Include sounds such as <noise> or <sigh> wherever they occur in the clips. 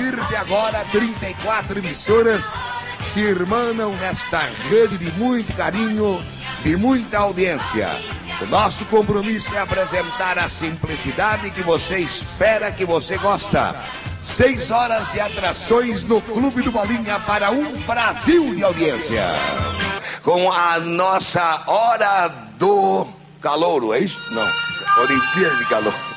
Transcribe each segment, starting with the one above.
partir de agora, 34 emissoras se irmanam nesta rede de muito carinho e muita audiência. O nosso compromisso é apresentar a simplicidade que você espera, que você gosta. Seis horas de atrações no Clube do Bolinha para um Brasil de audiência. Com a nossa Hora do Calouro, é isso? Não, Olimpíada de Calor.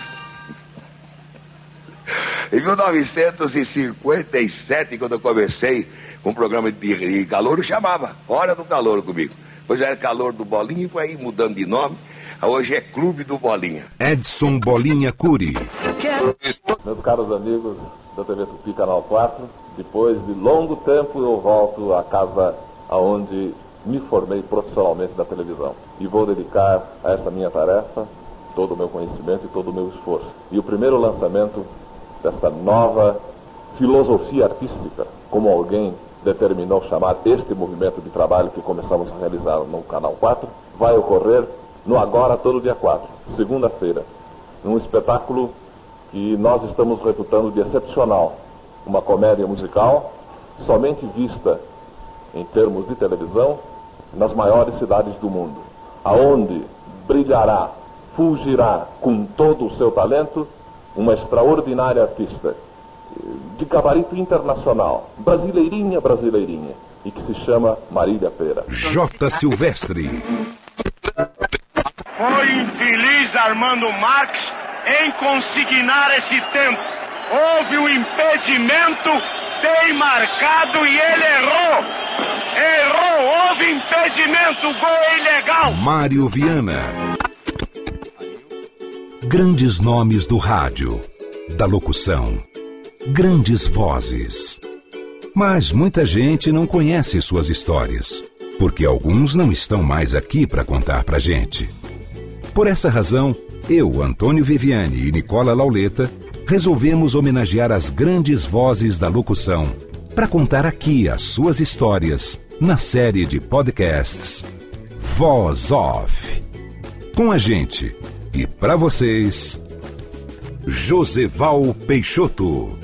Em 1957, quando eu comecei com um programa de calor, chamava Hora do Calor comigo. Depois era Calor do Bolinha e foi aí mudando de nome. Hoje é Clube do Bolinha. Edson Bolinha Curi. Meus caros amigos da TV Tupi Canal 4, depois de longo tempo eu volto à casa aonde me formei profissionalmente na televisão. E vou dedicar a essa minha tarefa todo o meu conhecimento e todo o meu esforço. E o primeiro lançamento dessa nova filosofia artística, como alguém determinou chamar este movimento de trabalho que começamos a realizar no Canal 4, vai ocorrer no agora todo dia 4, segunda-feira, num espetáculo que nós estamos reputando de excepcional, uma comédia musical somente vista em termos de televisão nas maiores cidades do mundo, aonde brilhará, fulgirá com todo o seu talento uma extraordinária artista de gabarito internacional, brasileirinha, brasileirinha, e que se chama Marília Pera. J. Silvestre. Foi infeliz Armando Marques em consignar esse tempo. Houve um impedimento bem marcado e ele errou. Errou, houve impedimento, gol é ilegal. Mário Viana. Grandes nomes do rádio, da locução, grandes vozes. Mas muita gente não conhece suas histórias, porque alguns não estão mais aqui para contar pra gente. Por essa razão, eu, Antônio Viviane e Nicola Lauleta resolvemos homenagear as grandes vozes da locução para contar aqui as suas histórias na série de podcasts Voz Off. Com a gente e para vocês, Joseval Peixoto.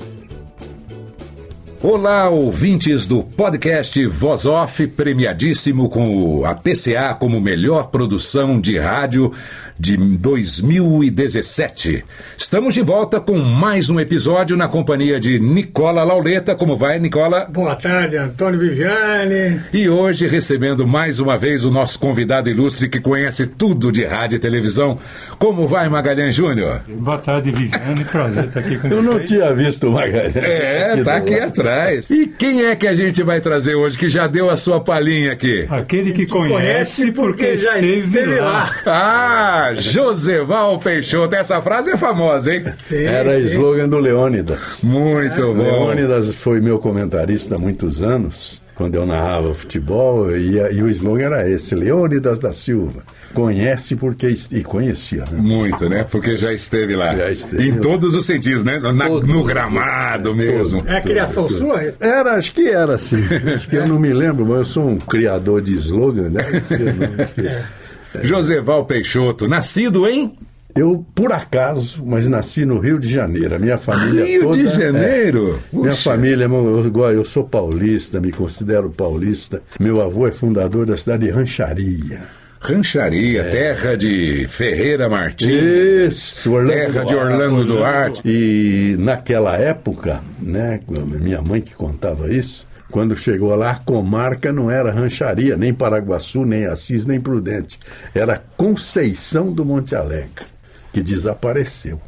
Olá, ouvintes do podcast Voz Off, premiadíssimo com a PCA como melhor produção de rádio de 2017. Estamos de volta com mais um episódio na companhia de Nicola Lauleta. Como vai, Nicola? Boa tarde, Antônio Viviane. E hoje recebendo mais uma vez o nosso convidado ilustre que conhece tudo de rádio e televisão. Como vai, Magalhães Júnior? Boa tarde, Viviane. Prazer estar aqui com Eu vocês. não tinha visto o Magalhães. É, Aqui tá aqui lado. atrás. E quem é que a gente vai trazer hoje que já deu a sua palhinha aqui? Aquele que conhece Conhece porque porque já esteve, esteve lá. lá. Ah, Joseval Peixoto. Essa frase é famosa, hein? Sim, Era sim. slogan do Leônidas. Muito bom. Leônidas foi meu comentarista há muitos anos, quando eu narrava futebol, e, e o slogan era esse: Leônidas da Silva. Conhece porque. E conhecia, né? Muito, né? Porque já esteve lá. Já esteve em lá. todos os sentidos, né? Na- Todos. no gramado mesmo. É a criação sua? Era, acho que era assim. Acho que eu não me lembro, mas eu sou um criador de slogan, né? <laughs> Joseval Peixoto, nascido em Eu, por acaso, mas nasci no Rio de Janeiro. A minha família Rio toda. de é, Janeiro. Minha Puxa. família, eu, igual eu sou paulista, me considero paulista. Meu avô é fundador da cidade de Rancharia. Rancharia, terra de Ferreira Martins. Isso, Orlando terra de Duarte. Orlando Duarte. E naquela época, né, minha mãe que contava isso, quando chegou lá, a comarca não era Rancharia, nem Paraguaçu, nem Assis, nem Prudente. Era Conceição do Monte Alegre, que desapareceu.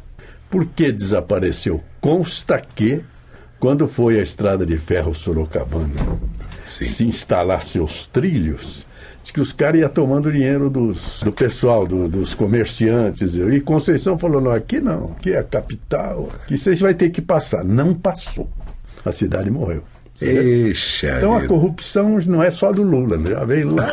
Por que desapareceu? Consta que, quando foi a estrada de ferro Sorocabana Sim. se instalar seus trilhos, que os caras iam tomando dinheiro dos, do pessoal, do- dos comerciantes. E Conceição falou: não, aqui não, aqui é a capital, aqui vocês vai ter que passar. Não passou. A cidade morreu. Eixa Então a corrupção não é só do Lula, né? já veio lá.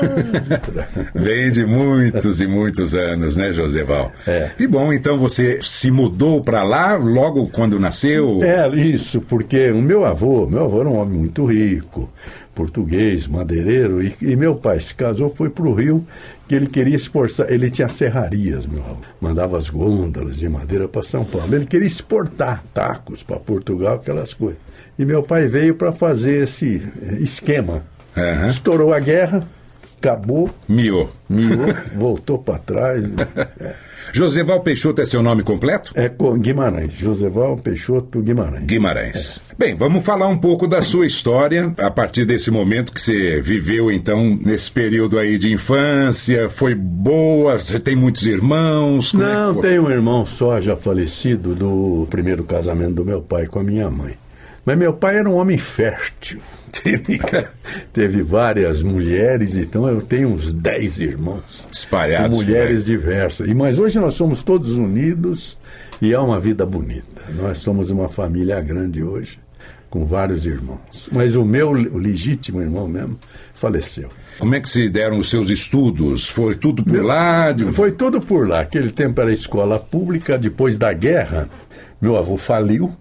<laughs> Vem de muitos e muitos anos, né, Joseval? É. E bom, então você se mudou para lá logo quando nasceu? É, isso, porque o meu avô, meu avô era um homem muito rico, português, madeireiro, e, e meu pai se casou, foi para o Rio, que ele queria exportar, ele tinha serrarias, meu avô, mandava as gôndolas de madeira para São Paulo, ele queria exportar tacos para Portugal, aquelas coisas. E meu pai veio para fazer esse esquema. Aham. Estourou a guerra, acabou, Mio. miou, voltou para trás. <laughs> Joseval Peixoto é seu nome completo? É com Guimarães, Joseval Peixoto Guimarães. Guimarães. Bem, vamos falar um pouco da sua história a partir desse momento que você viveu, então, nesse período aí de infância. Foi boa? Você tem muitos irmãos? Como é Não, foi? tenho um irmão só, já falecido, do primeiro casamento do meu pai com a minha mãe. Mas meu pai era um homem fértil. <laughs> Teve, teve várias mulheres, então eu tenho uns 10 irmãos. Espalhados, Com mulheres diversas. E, mas hoje nós somos todos unidos e é uma vida bonita. Nós somos uma família grande hoje, com vários irmãos. Mas o meu o legítimo irmão mesmo faleceu. Como é que se deram os seus estudos? Foi tudo por lá? De... Foi tudo por lá. Aquele tempo era escola pública. Depois da guerra, meu avô faliu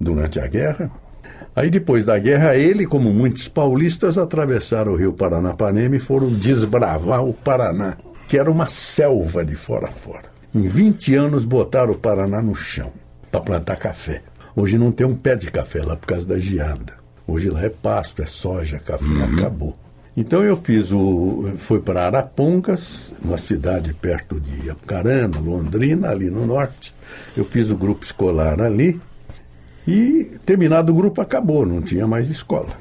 durante a guerra. Aí, depois da guerra, ele, como muitos paulistas, atravessaram o rio Paranapanema e foram desbravar o Paraná, que era uma selva de fora a fora. Em 20 anos, botaram o Paraná no chão para plantar café. Hoje não tem um pé de café lá por causa da geada. Hoje lá é pasto, é soja, café, acabou. Então eu fiz o. fui para Arapongas, uma cidade perto de Apucarana, Londrina, ali no norte. Eu fiz o grupo escolar ali e terminado o grupo acabou, não tinha mais escola.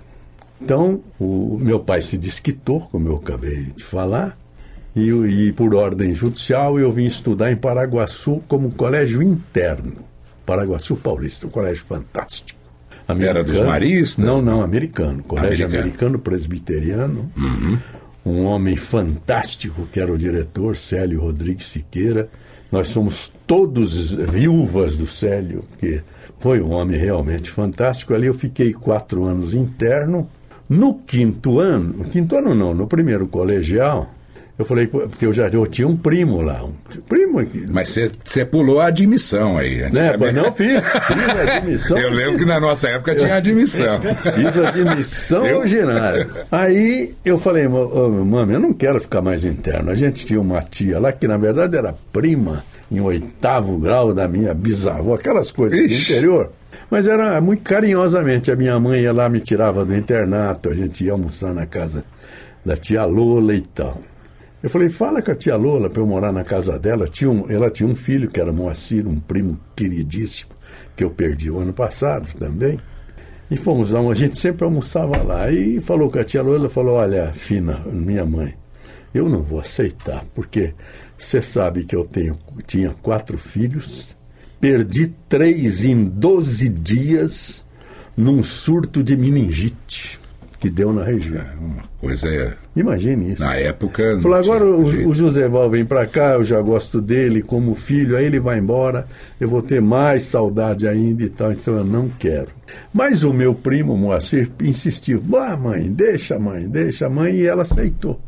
Então o meu pai se desquitou, como eu acabei de falar, e, e por ordem judicial eu vim estudar em Paraguaçu como colégio interno. Paraguaçu Paulista, um colégio fantástico. Era dos maristas? Não, não, americano. Colégio Americano. americano, presbiteriano. Um homem fantástico que era o diretor, Célio Rodrigues Siqueira. Nós somos todos viúvas do Célio, que foi um homem realmente fantástico. Ali eu fiquei quatro anos interno. No quinto ano, no quinto ano não, no primeiro colegial, eu falei, porque eu já eu tinha um primo lá, um primo que Mas você- pulou a admissão aí. né, mas não fiz, fiz a admissão. <laughs> Eu lembro que na nossa época tinha admissão. <laughs> Fiz admissão Eu? ordinária. Aí eu falei, "Ô, ô, mami, eu não quero ficar mais interno. A gente tinha uma tia lá que, na verdade, era prima em oitavo grau da minha bisavó, aquelas coisas do Ixi. interior. Mas era muito carinhosamente. A minha mãe ia lá, me tirava do internato, a gente ia almoçar na casa da tia Lola e tal. Eu falei, fala com a tia Lola para eu morar na casa dela. Tinha um- ela tinha um filho que era Moacir, um primo queridíssimo, que eu perdi o ano passado também. E fomos, a gente sempre almoçava lá. E falou com a tia Lola, falou, olha, Fina, minha mãe, eu não vou aceitar, porque você sabe que eu tenho, tinha quatro filhos, perdi três em 12 dias num surto de meningite que deu na região. Uma coisa é. Imagine isso. Na época. Falou, agora o, o José Val vem para cá, eu já gosto dele como filho, aí ele vai embora, eu vou ter mais saudade ainda e tal, então eu não quero. Mas o meu primo Moacir insistiu, ah, mãe, deixa mãe, deixa mãe, e ela aceitou.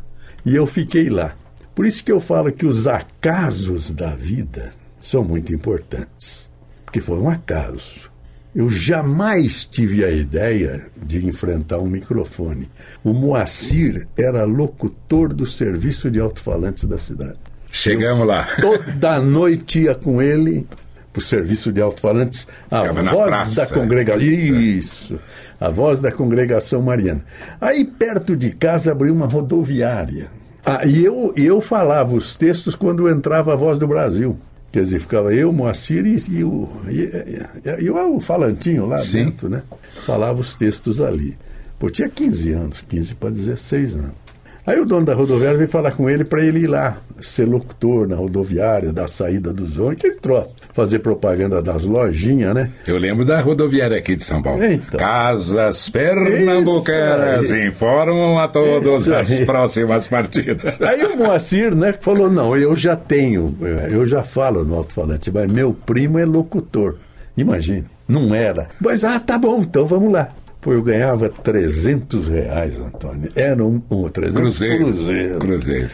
E eu fiquei lá. Por isso que eu falo que os acasos da vida são muito importantes, porque foi um acaso. Eu jamais tive a ideia de enfrentar um microfone. O Moacir era locutor do serviço de alto-falantes da cidade. Chegamos lá. Toda noite ia com ele para o serviço de alto-falantes, a Ficava voz da congregação. Isso, a voz da congregação mariana. Aí, perto de casa, abriu uma rodoviária. Ah, e eu, eu falava os textos quando entrava a voz do Brasil. Quer dizer, ficava eu, Moacir e, e o, e, e- o falantinho lá Sim. dentro, né? Falava os textos ali. Pô, tinha 15 anos, 15 para 16 anos. Aí o dono da rodoviária veio falar com ele para ele ir lá, ser locutor na rodoviária, da saída dos ônibus, aquele troço. Fazer propaganda das lojinhas, né? Eu lembro da rodoviária aqui de São Paulo. Então. Casas Pernambucanas informam a todos as próximas partidas. Aí o Moacir, né, falou, não, eu já tenho, eu já falo no alto-falante, mas meu primo é locutor. Imagine, não era. Mas, ah, tá bom, então vamos lá. Pô, eu ganhava 300 reais, Antônio. Era um, um 300 Cruzeiro. cruzeiro. Cruzeiro.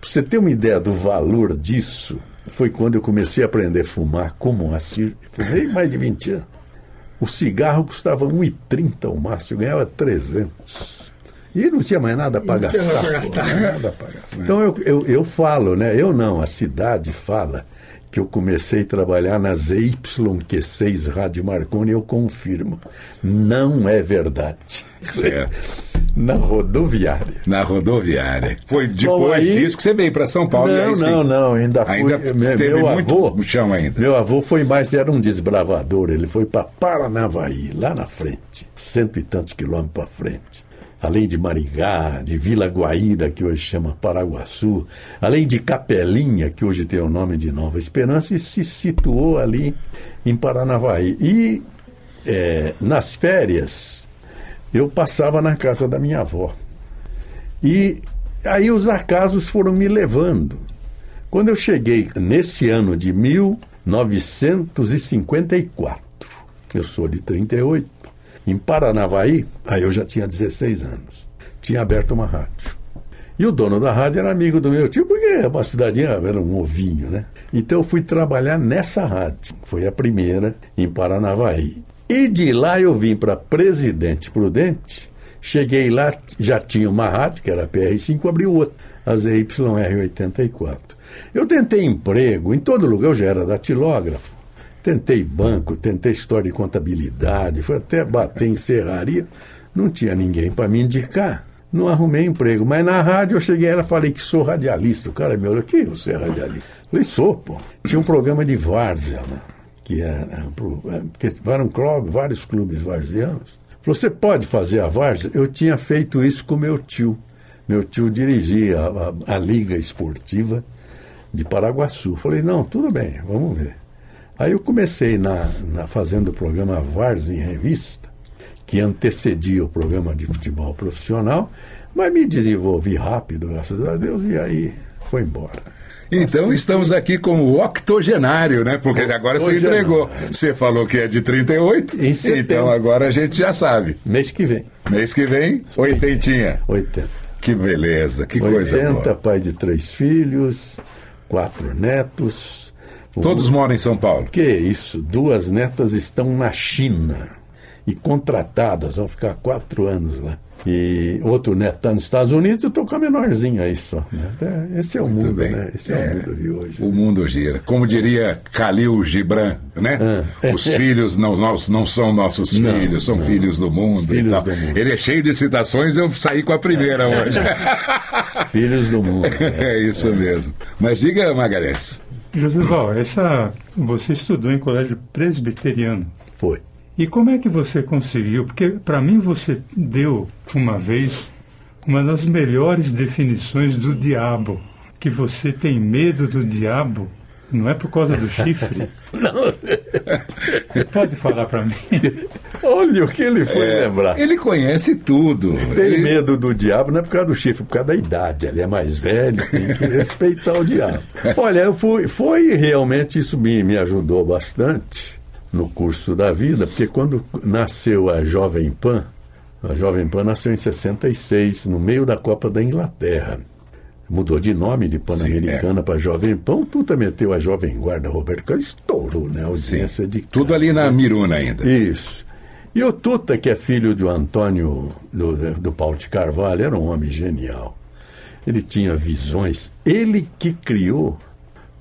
Pra você ter uma ideia do valor disso, foi quando eu comecei a aprender a fumar com o Moacir. Fumei mais de 20 anos. O cigarro custava 1,30 o máximo, eu ganhava 300. E não tinha mais nada para Não tinha gastar. nada pra pô, gastar. nada pra gastar. Então eu, eu, eu falo, né? Eu não, a cidade fala que eu comecei a trabalhar na ZYQ6 Rádio Marconi, eu confirmo. Não é verdade. Certo. <laughs> Na rodoviária. Na rodoviária. Foi depois Bom, aí- disso que você veio para São Paulo. e aí Não, não, não, ainda fui. Ainda meu, teve meu muito avô, chão ainda. Meu avô foi mais, era um desbravador. Ele foi para Paranavaí, lá na frente, cento e tantos quilômetros para frente. Além de Maringá, de Vila Guaíra, que hoje chama Paraguaçu, além de Capelinha, que hoje tem o nome de Nova Esperança, e se situou ali em Paranavaí. E eh, nas férias, eu passava na casa da minha avó. E aí os acasos foram me levando. Quando eu cheguei nesse ano de 1954, eu sou de 38, em Paranavaí, aí eu já tinha 16 anos, tinha aberto uma rádio. E o dono da rádio era amigo do meu tio, porque é uma cidadinha, era um ovinho, né? Então eu fui trabalhar nessa rádio. Foi a primeira em Paranavaí. E de lá eu vim para Presidente Prudente. Cheguei lá, já tinha uma rádio, que era a PR5, abriu outra, a ZYR84. Eu tentei emprego em todo lugar, eu já era datilógrafo. Tentei banco, tentei história de contabilidade, fui até bater em serraria. Não tinha ninguém para me indicar. Não arrumei emprego. Mas na rádio eu cheguei ela falei que sou radialista. O cara me olhou, que você é radialista? Falei, sou, pô. Tinha um programa de várzea, né? Que era, é, porque vários clubes varzianos. Falou, você pode fazer a várzea? Eu tinha feito isso com meu tio. Meu tio dirigia a, a- a Liga Esportiva de Paraguaçu. Falei, não, tudo bem, vamos ver. Aí eu comecei na, na fazendo o programa Vars em Revista, que antecedia o programa de futebol profissional, mas me desenvolvi rápido, graças a Deus, e aí foi embora. Então estamos aqui com o octogenário, né? Porque agora você entregou. Você falou que é de 38, Em setembro. então agora a gente já sabe. Mês que vem, Mês que vem, oitentinha. 80. Que beleza, que coisa 80, boa. pai de três filhos, quatro netos. O- Todos moram em São Paulo. Que isso, duas netas estão na China e contratadas, vão ficar quatro anos lá. E outro neto está nos Estados Unidos, eu estou com a menorzinha aí só. né? É, Esse é o mundo, bem. né? Esse é, É. o mundo de hoje. O mundo gira. Como diria Khalil Gibran, né? Ah. Os filhos não, nós- não são nossos Não, filhos, são não. filhos do mundo. Filhos do mundo. Ele é cheio de citações, eu saí com a primeira hoje. Filhos do mundo. <laughs> né? é isso mesmo. Mas diga, Magalhães. Josival, essa, você estudou em colégio presbiteriano. Foi. E como é que você conseguiu? Porque para mim você deu uma vez uma das melhores definições do diabo, que você tem medo do diabo, não é por causa do chifre. <laughs> Não. Você pode falar para mim? Olha o que ele foi É, lembrar. ele conhece tudo. Tem Ele- medo do diabo, não é por causa do chifre, é por causa da idade. Ele é mais velho, tem que <laughs> respeitar o diabo. Olha, eu fui, foi realmente isso me, me ajudou bastante no curso da vida, porque quando nasceu a Jovem Pan, a Jovem Pan nasceu em 66, no meio da Copa da Inglaterra. Mudou de nome de Pan-Americana para Jovem Pan, Tuta meteu a Jovem Guarda Roberto Carlos, estourou, né? A audiência de Tudo ali na Miruna ainda. isso. E o Tuta, que é filho do Antônio, do, do Paulo de Carvalho, era um homem genial. Ele tinha visões. Ele que criou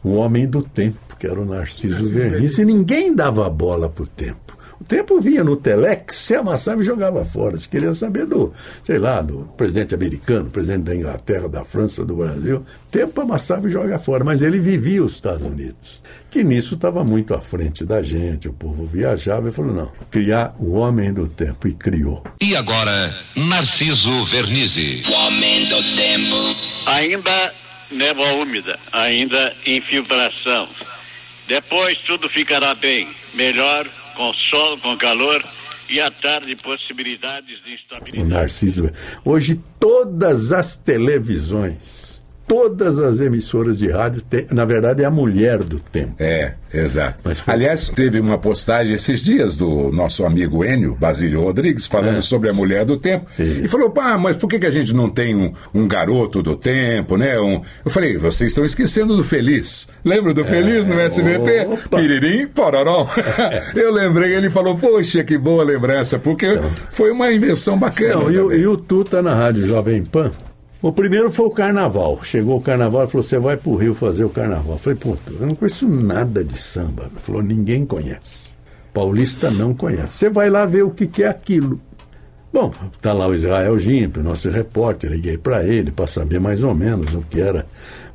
o Homem do Tempo, que era o Narciso Verniz, e ninguém dava bola para o tempo. O tempo vinha no Telex, se amassava e jogava fora. Se queria saber do, sei lá, do presidente americano, presidente da Inglaterra, da França, do Brasil. O tempo amassava e joga fora. Mas ele vivia os Estados Unidos, que nisso estava muito à frente da gente. O povo viajava e falou: não, criar o homem do tempo. E criou. E agora, Narciso Vernizzi. O homem do tempo. ainda névoa úmida, ainda infiltração. Depois tudo ficará bem, melhor, com sol, com calor e à tarde possibilidades de O instabilidade. Narciso. Hoje todas as televisões, todas as emissoras de rádio, têm- na verdade é a mulher do tempo. É, exato. Foi- Aliás, teve uma postagem esses dias do nosso amigo Enio Basílio Rodrigues falando É. sobre a mulher do tempo. E falou, pá, mas por que, que a gente não tem um, um garoto do tempo, né? Um... Eu falei, vocês estão esquecendo do Feliz. Lembra do Feliz no SBT? É. opa. Piririm, pororó. <laughs> Eu lembrei, ele falou, poxa, que boa lembrança, porque foi uma invenção bacana. Não, e, o- também. e o Tuta na Rádio Jovem Pan. O primeiro foi o carnaval. Chegou o carnaval e falou: Você vai pro Rio fazer o carnaval. Eu falei: Pô, eu não conheço nada de samba. Ele falou: Ninguém conhece. Paulista não conhece. Você vai lá ver o que, que é aquilo. Bom, tá lá o Israel Gimpe, nosso repórter. Liguei para ele para saber mais ou menos o que era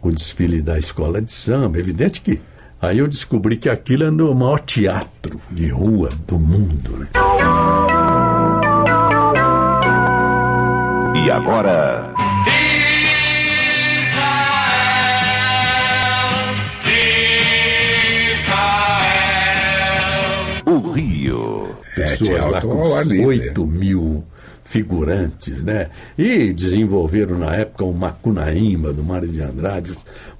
o desfile da escola de samba. Evidente que. Aí eu descobri que aquilo é o maior teatro de rua do mundo. Né? E agora, o Rio. É, pessoas lá teatro com ao ar livre. 8 mil figurantes, né? E desenvolveram na época o Macunaíma, do Mário de Andrade,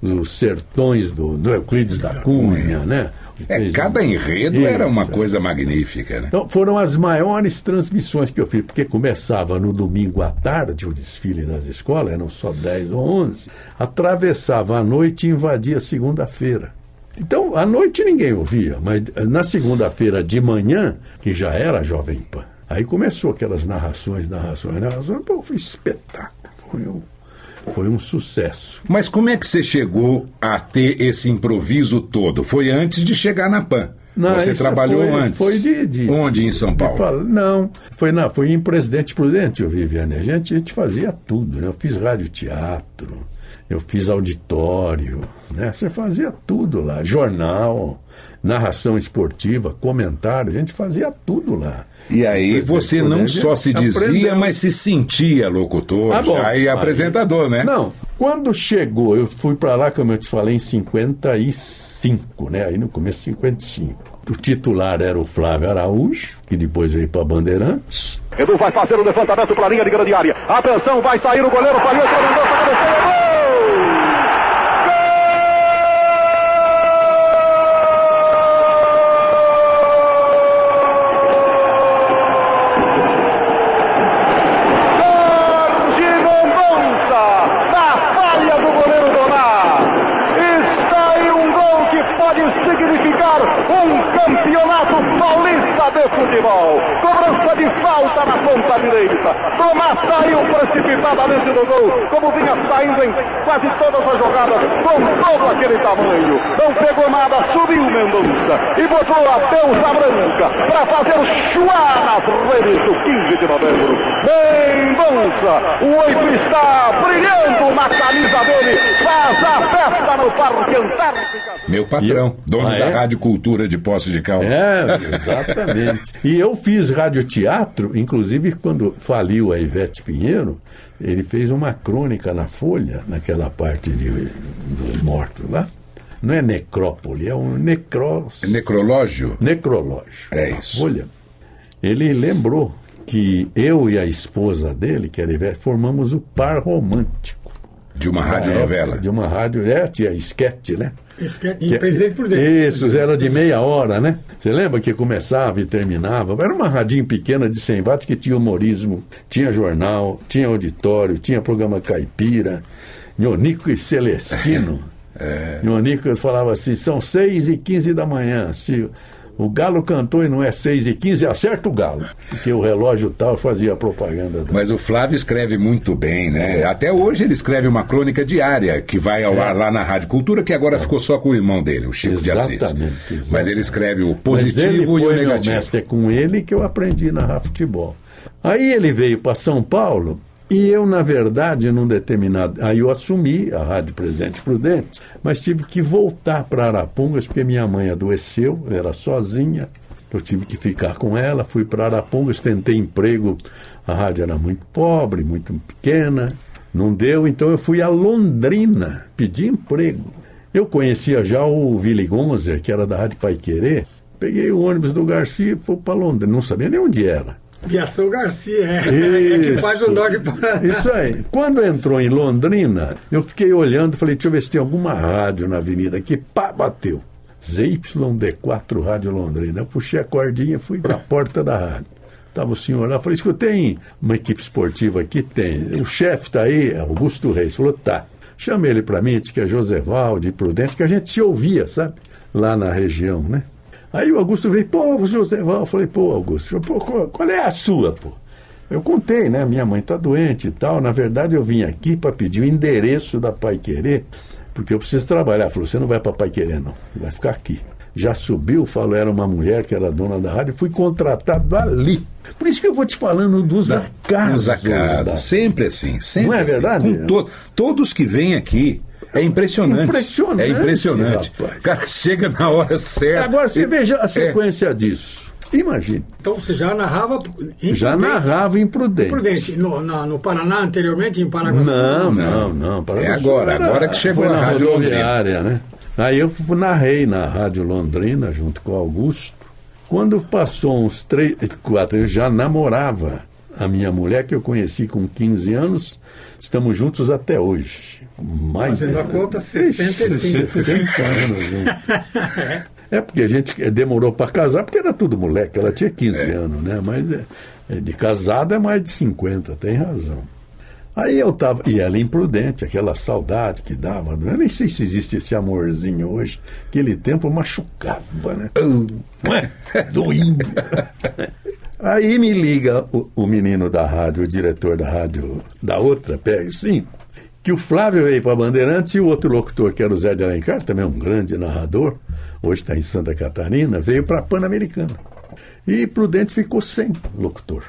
os, os sertões do, do Euclides da Cunha, né? É, cada enredo era uma Isso, é. coisa magnífica, né? Então foram as maiores transmissões que eu fiz, porque começava no domingo à tarde o desfile das escolas, eram só 10 ou 11, atravessava a noite e invadia segunda-feira. Então, à noite ninguém ouvia, mas na segunda-feira de manhã, que já era Jovem Pan, aí começou aquelas narrações, narrações, narrações, pô, foi espetáculo, foi um, foi um sucesso. Mas como é que você chegou a ter esse improviso todo? Foi antes de chegar na PAN. Não, você trabalhou foi- antes. Foi de, de- Onde em São Paulo? fala- não, foi, na, foi em Presidente Prudente, eu Viviane. A gente, a gente fazia tudo, né? Eu fiz radioteatro, eu fiz auditório, né? Você fazia tudo lá. Jornal, narração esportiva, comentário, a gente fazia tudo lá. E aí Presidente você não só se dizia, aprendeu. mas se sentia locutor Ah, bom. já, e Aí- apresentador, né? Não, quando chegou, eu fui para lá, como eu te falei, em 55, né? Aí no começo de 55. O titular era o Flávio Araújo, que depois veio para Bandeirantes. Edu vai fazer o levantamento para a linha de grande área. Atenção, vai sair o goleiro, falhou, mandou, gol! Jorge Mendonça, na falha do goleiro Donar. Está aí um gol que pode significar um campeonato paulista de futebol. Cobrança de falta na ponta direita. Tomás saiu precipitadamente do gol, como vinha saindo em quase todas as jogadas, com todo aquele tamanho. Não pegou nada, subiu Mendonça e botou a deusa branca para fazer o chuá nas redes do 15 de novembro. Mendonça, o oito está brilhando na camisa dele, faz a festa no Parque Antártica. Meu patrão, dono Ah, da é? Rádio Cultura de Poços de Caldas. É, exatamente. e eu fiz radioteatro, inclusive quando faliu a Ivete Pinheiro, ele fez uma crônica na Folha, naquela parte de, dos mortos lá. Não é necrópole, é um necros... Necrológio? necrológio. É isso. Folha. Ele lembrou que eu e a esposa dele, que era Ivete, formamos o par romântico. De uma Na radionovela. época, De uma rádio, é, tinha esquete, né? Esquete- Que- E Presidente Prudente. Isso, era de meia hora, né? Você lembra que começava e terminava? Era uma radinho pequena de 100 watts que tinha humorismo, tinha jornal, tinha auditório, tinha programa caipira, Nhonico e Celestino. <laughs> É. Nhonico falava assim, são 6 e 15 da manhã, se o galo cantou e não é 6 e 15, acerta o galo. Porque o relógio tal fazia propaganda. do- Mas o Flávio escreve muito bem, né? Até hoje ele escreve uma crônica diária que vai ao ar lá na Rádio Cultura, que agora ficou só com o irmão dele, o Chico de Assis. Exatamente, exatamente. Mas ele escreve o positivo e o negativo. mestre, é com ele que eu aprendi a narrar futebol. Aí ele veio para São Paulo e eu, na verdade, num determinado. Aí eu assumi a Rádio Presidente Prudente, mas tive que voltar para Arapongas porque minha mãe adoeceu, eu era sozinha. Eu tive que ficar com ela, fui para Arapongas, tentei emprego. A rádio era muito pobre, muito pequena. Não deu, então eu fui a Londrina pedir emprego. Eu conhecia já o Willy Gonzer, que era da Rádio Pai Querer. Peguei o ônibus do Garcia e fui para Londrina. Não sabia nem onde era. Viação Garcia, é. é <laughs> que faz o norte para. Isso aí. Quando entrou em Londrina, eu fiquei olhando, falei, deixa eu ver se tem alguma rádio na avenida aqui. Pá, bateu. ZYD4 Rádio Londrina. Eu puxei a cordinha, fui para a porta da rádio. Estava o senhor lá, falei, escuta, tem uma equipe esportiva aqui? Tem. O chefe está aí, Augusto Reis. Falou, tá. Chamei ele para mim, disse que é José Valde, Prudente, que a gente se ouvia, sabe? Lá na região, né? Aí o Augusto veio, pô, José. Eu falei, pô, Augusto, pô, qual é a sua, pô? Eu contei, né? Minha mãe está doente e tal. Na verdade, eu vim aqui para pedir o endereço da Pai Querer, porque eu preciso trabalhar. Falou, você não vai para Pai Querer, não. Vai ficar aqui já subiu, falou, era uma mulher que era dona da rádio, fui contratado ali. Por isso que eu vou te falando dos da, acasos. Dos acasos, sempre assim, sempre Não é assim. verdade? To todos que vêm aqui, é impressionante. Impressionante. É impressionante. Rapaz. O cara chega na hora certa. Agora você veja a sequência é. disso. Imagine. Então você já narrava imprudente. Já narrava imprudente. Imprudente. No, na, no Paraná, anteriormente, em Paraguaçu? Não, não, não. não. é agora, era, agora que chegou na Rádio Rodoviária, né? Aí eu narrei na Rádio Londrina, junto com o Augusto. Quando passou uns três, quatro, eu já namorava a minha mulher, que eu conheci com 15 anos. Estamos juntos até hoje. Mais Fazendo a conta, 65. 60 anos juntos. <laughs> É porque a gente demorou para casar, porque era tudo moleque. Ela tinha 15 é. anos, né? Mas é, de casada é mais de 50, tem razão. Aí eu tava, e ela imprudente, aquela saudade que dava, eu nem sei se existe esse amorzinho hoje, aquele tempo machucava, né? Doindo. Aí me liga o, o, menino da rádio, o diretor da rádio da outra, pega sim, que o Flávio veio para Bandeirantes e o outro locutor, que era o Zé de Alencar, também um grande narrador, hoje está em Santa Catarina, veio para a Pan-Americana. E Prudente ficou sem locutor.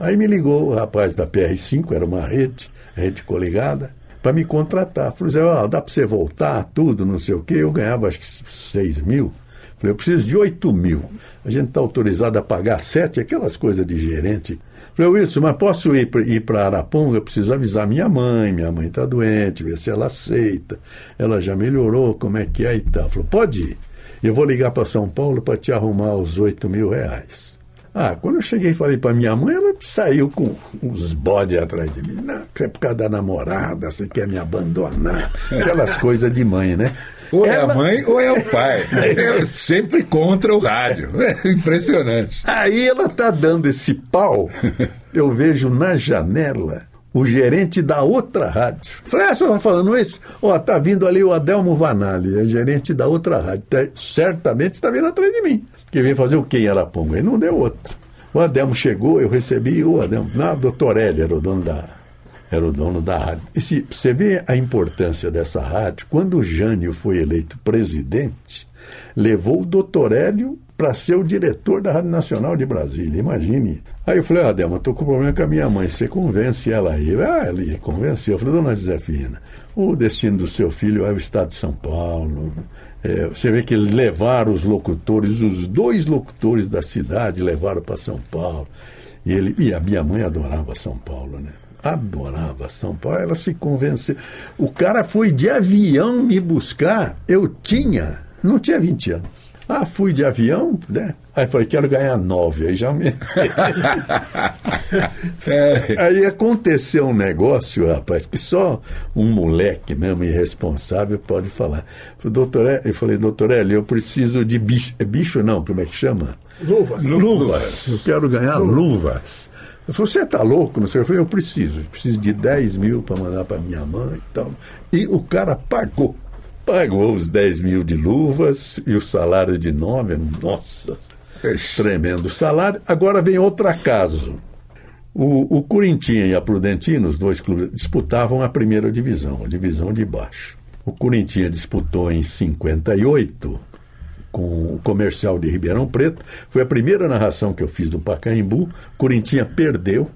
Aí me ligou o rapaz da PR5, era uma rede, rede coligada, para me contratar. Falei, ó, oh, dá para você voltar, tudo, não sei o quê. Eu ganhava acho que 6 mil. Falei, eu preciso de 8 mil. A gente está autorizado a pagar 7, aquelas coisas de gerente. Falei, isso, mas posso ir para Araponga? Eu preciso avisar minha mãe, minha mãe está doente, ver se ela aceita. Ela já melhorou, como é que é e tal. Falei, pode ir. Eu vou ligar para São Paulo para te arrumar os 8 mil reais. Ah, quando eu cheguei e falei para minha mãe, ela saiu com uns bodes atrás de mim. Não, você é por causa da namorada, você quer me abandonar. <laughs> Aquelas coisas de mãe, né? Ou ela... é a mãe ou é o pai. <laughs> É sempre contra o rádio. É impressionante. Aí ela tá dando esse pau, eu vejo na janela o gerente da outra rádio. Falei, ah, senhor está falando isso? Ó, oh, tá vindo ali o Adelmo Vanali, é gerente da outra rádio. Tá, certamente está vindo atrás de mim que veio fazer o quê em Araponga? E não deu outra. O Adelmo chegou, eu recebi o Adelmo. Não, doutor Hélio era o dono da, era o dono da rádio. E se você vê a importância dessa rádio, quando o Jânio foi eleito presidente, levou o doutor Hélio para ser o diretor da Rádio Nacional de Brasília, imagine. Aí eu falei, ah, Adelmo, estou com problema com a minha mãe, você convence ela aí. Ah, ele convenceu. Eu falei, dona Josefina, o destino do seu filho é o estado de São Paulo. É, você vê que eles levaram os locutores, os dois locutores da cidade levaram para São Paulo. E, ele, e a minha mãe adorava São Paulo, né? Adorava São Paulo. Ela se convenceu. O cara foi de avião me buscar. Eu tinha, não tinha 20 anos. Ah, fui de avião, né? Aí falei, quero ganhar nove. Aí já me. <laughs> é. Aí aconteceu um negócio, rapaz, que só um moleque mesmo irresponsável pode falar. Doutor, eu falei, doutor Hélio, eu preciso de bicho. É bicho não, como é que chama? Luvas. Luvas. Eu quero ganhar luvas. luvas. Eu falei, você está louco? Não sei. Eu falei, eu preciso. Preciso de 10 mil para mandar para minha mãe e tal. E o cara pagou pagou os 10 mil de luvas e o salário de 9, nossa, tremendo salário. Agora vem outro acaso. O, o Corinthians e a Prudentino, os dois clubes, disputavam a primeira divisão, a divisão de baixo. O Corinthians disputou em 58 com o comercial de Ribeirão Preto. Foi a primeira narração que eu fiz do Pacaembu. Corinthians perdeu,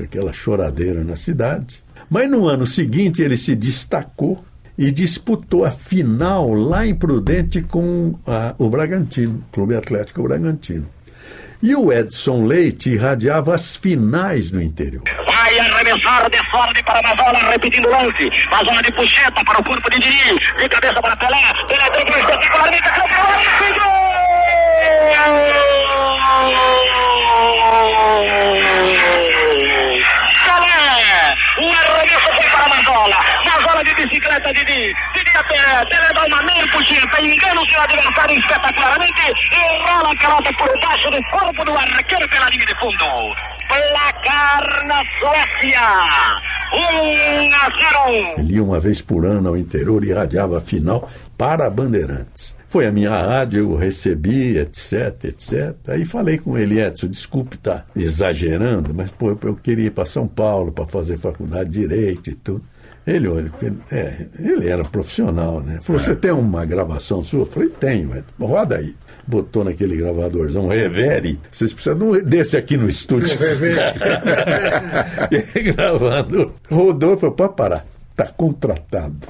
aquela choradeira na cidade. Mas no ano seguinte ele se destacou e disputou a final lá em Prudente com a, o Bragantino, Clube Atlético Bragantino. E o Edson Leite irradiava as finais do interior. Vai arremessar de fora de Paramazola, repetindo o lance. Mazola de puxeta para o corpo de Diri. De cabeça para Pelé. Pelé drible espetacularmente. Campeão e Pelé. O arremesso foi para Mazola. Mazola de bicicleta, Didi. Didi a pé. Pelé dá uma meia o seu adversário espetacularmente. E rola a por baixo do corpo do arqueiro pela linha de fundo. Placar na Suécia. 1 a 0. Ele ia uma vez por ano ao interior e irradiava a final para Bandeirantes. Foi a minha rádio, eu recebi, etc, etc. Aí falei com ele, Edson, desculpe estar exagerando, mas pô, eu queria ir para São Paulo para fazer faculdade de Direito e tudo. Ele, olha, ele, é, ele era profissional, né? Falou, você tem uma gravação sua? Eu falei, tenho, Edson. Roda aí. Botou naquele gravadorzão, revere. Vocês precisam de um desse aqui no estúdio. <laughs> e aí, gravando. Rodou e falou, pode parar. Está contratado.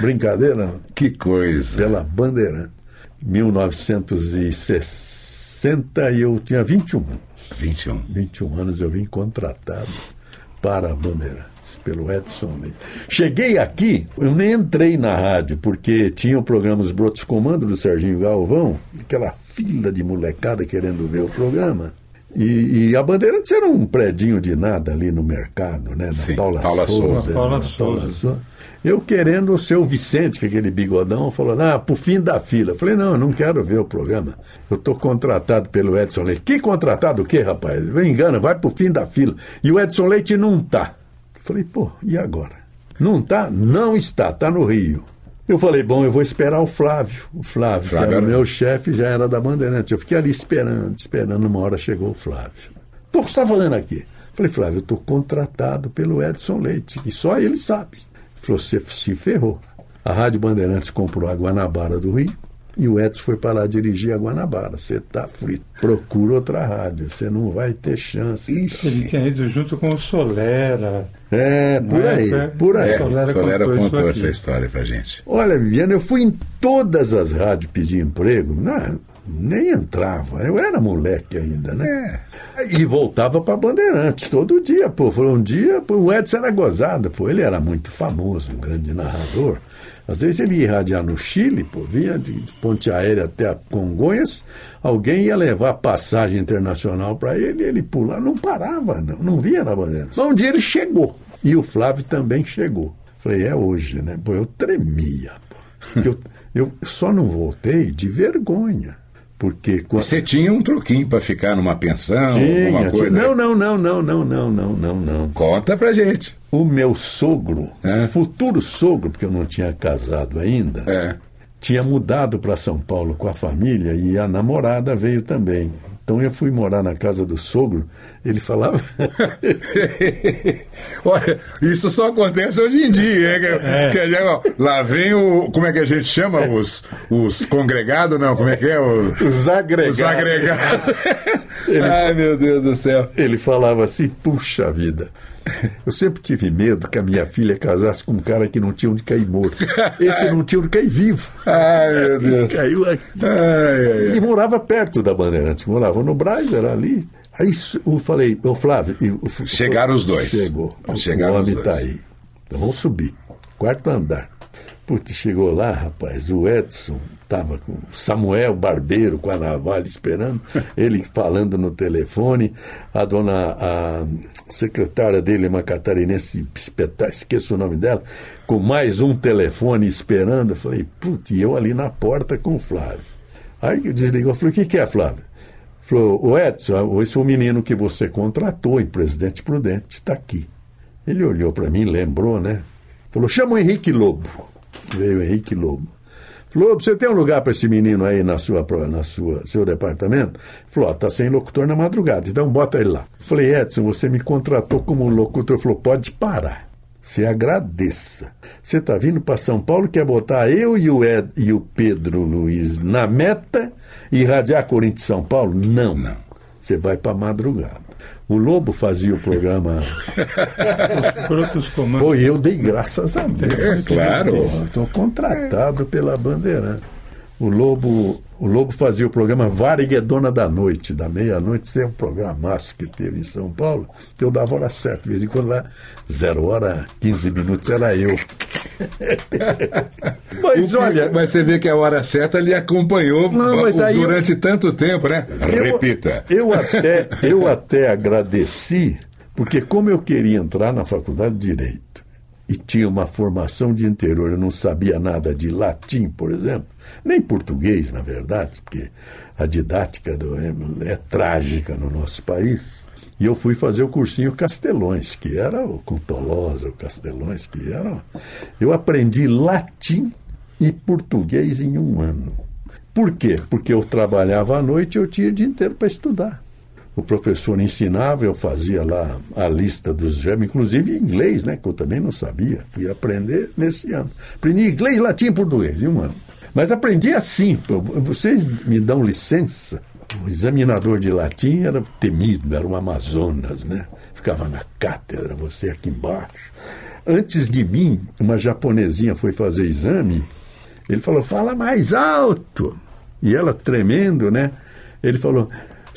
Brincadeira? não? Que coisa. Pela Bandeirante. 1960 e eu tinha 21 anos. 21. 21 anos eu vim contratado para a Bandeirantes, pelo Edson Leite. Cheguei aqui, eu nem entrei na rádio, porque tinha o programa Os Brotos Comando do Serginho Galvão, aquela fila de molecada querendo ver o programa. E, e a Bandeirantes era um predinho de nada ali no mercado, né? Na Sim, Paula, Paula Souza. Souza. Paula né? Souza. Eu querendo o seu Vicente, com aquele bigodão, falou, ah, pro fim da fila. Eu falei, não, eu não quero ver o programa. Eu tô contratado pelo Edson Leite. Que contratado o quê, rapaz? Me engana, vai pro fim da fila. E o Edson Leite não tá. Falei, pô, e agora? Não tá? Não está, tá no Rio. Eu falei, bom, eu vou esperar o Flávio. O Flávio, Flávio que era meu chefe, já era da Bandeirantes. Eu fiquei ali esperando, esperando. Uma hora chegou o Flávio. Pô, o que você está falando aqui? Falei, Flávio, eu estou contratado pelo Edson Leite, e só ele sabe. Ele falou, você se ferrou. A Rádio Bandeirantes comprou a Guanabara do Rio e o Edson foi para lá dirigir a Guanabara. Você está frito. Procura outra rádio, você não vai ter chance. Ele tinha ido junto com o Solera. É, por Né? aí, É, por aí. é. É, Solera Solera contou contou essa história pra gente. Olha, Viviane, eu fui em todas as rádios pedir emprego, não, nem entrava. Eu era moleque ainda, né? E voltava para Bandeirantes todo dia, pô. Foi um dia, pô, o Edson era gozado, pô. Ele era muito famoso, um grande narrador. Às vezes ele ia irradiar no Chile, pô, vinha de ponte aérea até a Congonhas, alguém ia levar passagem internacional para ele, ele pular, não parava, não, não via na Bandeirantes. Mas um dia ele chegou, e o Flávio também chegou. Falei, é hoje, né? Pô, eu tremia, pô. Eu, eu só não voltei de vergonha. Porque quando. Você tinha um troquinho pra ficar numa pensão, Tinha, alguma coisa? tinha. Não, não, não, não, não, não, não, não, não. Conta pra gente. O meu sogro, É. futuro sogro, porque eu não tinha casado ainda, É. tinha mudado para São Paulo com a família e a namorada veio também. Então eu fui morar na casa do sogro, ele falava. <laughs> Olha, isso só acontece hoje em dia, hein? Que- lá vem o. Como é que a gente chama? Os, os congregados, não? Como é que é? O, Os agregados. os agregados. Ai, meu Deus do céu. Ele falava assim: puxa vida. <laughs> Eu sempre tive medo que a minha filha casasse com um cara que não tinha onde cair morto. Esse não tinha onde cair vivo. <laughs> Ai, meu Deus. Caiu aqui. Ai, ai, ai. E morava perto da Bandeirantes, morava no Braz, era ali. Aí eu falei, ô Flávio. e o- Chegaram os dois. Chegou. Chegaram o homem os tá dois. aí. Então vamos subir. Quarto andar. Putz, chegou lá, rapaz, o Edson estava com Samuel Barbeiro com a navalha esperando, <laughs> ele falando no telefone, a dona, a secretária dele, uma catarinense, espeta- esqueço o nome dela, com mais um telefone esperando. Eu falei, putz, e eu ali na porta com o Flávio. Aí que desligou, eu falei, o que, que é, Flávio? Falou, o Edson, esse é o menino que você contratou em Presidente Prudente, está aqui. Ele olhou para mim, lembrou, né? Falou, chama o Henrique Lobo. Veio o Henrique Lobo. Falou, você tem um lugar para esse menino aí na sua, na sua seu departamento? Falou, ó, tá sem locutor na madrugada, então bota ele lá. Falei, Edson, você me contratou como locutor. Falou, pode parar. Você agradeça. Você está vindo para São Paulo, quer botar eu e o, Ed, e o Pedro Luiz na meta e irradiar Corinthians São Paulo? Não. Não. Você vai para madrugada. O Lobo fazia o programa. Por outros comandos. Pô, e eu dei graças a Deus. É, claro. Estou contratado pela Bandeirante. O Lobo, o Lobo fazia o programa Variguedona da Noite, da meia-noite, isso é um programaço que teve em São Paulo, que eu dava hora certa, de vez em quando lá, zero hora, 15 minutos era eu. <laughs> mas olha. Mas você vê que a hora certa ele acompanhou não, durante eu, tanto tempo, né? Eu, Repita. Eu até, eu até agradeci, porque como eu queria entrar na faculdade de Direito e tinha uma formação de interior, eu não sabia nada de latim, por exemplo, nem português, na verdade, porque a didática do, é, é trágica no nosso país. E eu fui fazer o cursinho Castelões, que era o com Tolosa, o Castelões, que era. Eu aprendi latim e português em um ano. Por quê? Porque eu trabalhava à noite e eu tinha o dia inteiro para estudar. O professor ensinava, eu fazia lá a lista dos germes, inclusive em inglês, né? Que eu também não sabia. Fui aprender nesse ano. Aprendi inglês, latim e português em um ano. Mas aprendi assim. Vocês me dão licença o examinador de latim era temido, era um Amazonas, né? Ficava na cátedra, você aqui embaixo. Antes de mim, uma japonesinha foi fazer exame. Ele falou: fala mais alto. E ela, tremendo, né? Ele falou: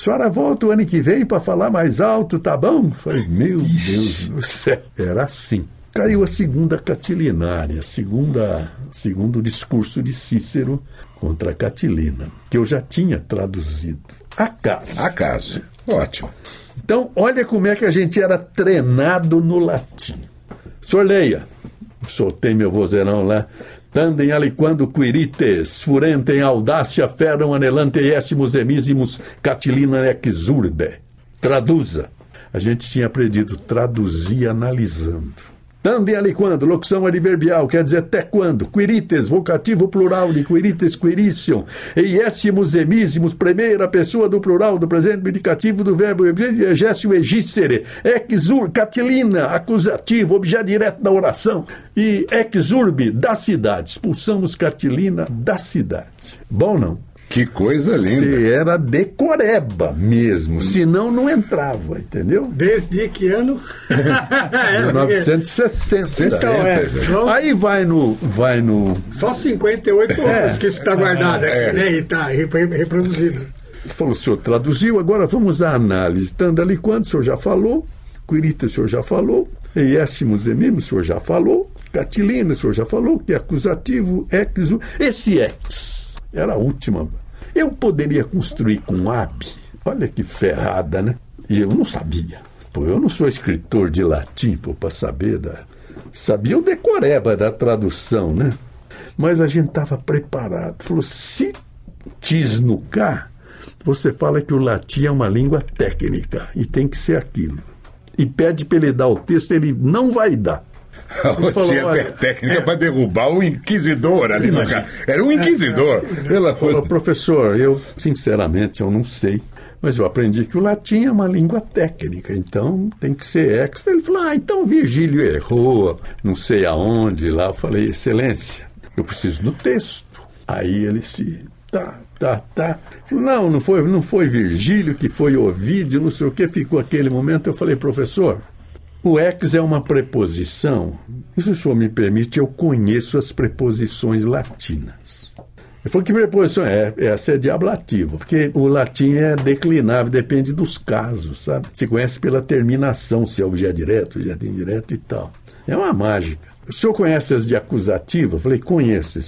senhora volta o ano que vem para falar mais alto, tá bom? falei: meu Deus do céu. Era assim. Caiu a segunda catilinária, segunda, segundo discurso de Cícero contra a Catilina, que eu já tinha traduzido. Acaso. Acaso. Ótimo. Então, olha como é que a gente era treinado no latim. O senhor leia. Soltei meu vozeirão lá. Tandem aliquando quirites, furentem audácia, feram anelante essimus emisimus catilina ex urbe. Traduza. A gente tinha aprendido traduzir analisando. Tandem ali quando, locução adverbial, quer dizer até quando, quirites, vocativo plural de quirites quiricium, eiésimos emísimos, primeira pessoa do plural do presente indicativo do verbo egécio egícere, exur, catilina, acusativo, objeto direto da oração, e exurbe, da cidade, expulsamos catilina da cidade. Bom não? Que coisa linda. Você era decoreba mesmo, senão não entrava, entendeu? Desde que ano? <laughs> 1960. Então, é, Aí vai no, vai no. Só 58 anos é. que isso está guardado aqui, é. né? E está reproduzido. Ele falou, o senhor traduziu, agora vamos à análise. Estando ali quando o senhor já falou, Quirita o senhor já falou, Eiésimos emimos o senhor já falou, Catilina o senhor já falou, que é acusativo, ex. Esse ex era a última eu poderia construir com AB, olha que ferrada, né? E eu não sabia. Pô, eu não sou escritor de latim, para saber da. Sabia o decoreba da tradução, né? Mas a gente estava preparado. Falou: se tisnucar, você fala que o latim é uma língua técnica e tem que ser aquilo. E pede para ele dar o texto, ele não vai dar. <laughs> Você é técnica é. para derrubar o inquisidor ali no cara. Era um inquisidor. É, Pela coisa. Professor, eu, sinceramente, eu não sei. Mas eu aprendi que o latim é uma língua técnica, então tem que ser ex. Ele falou, ah, então Virgílio errou, não sei aonde lá. Eu falei, excelência, eu preciso do texto. Aí ele se, tá, tá, tá. Falou, não, não foi, não foi Virgílio que foi Ovídio, não sei o que, ficou aquele momento. Eu falei, professor, o ex é uma preposição. Se o senhor me permite, eu conheço as preposições latinas. Ele falou que preposição é? Essa é de ablativo, porque o latim é declinável, depende dos casos, sabe? Se conhece pela terminação, se é objeto direto, objeto indireto e tal. É uma mágica. O senhor conhece as de acusativo? Eu falei, conheço.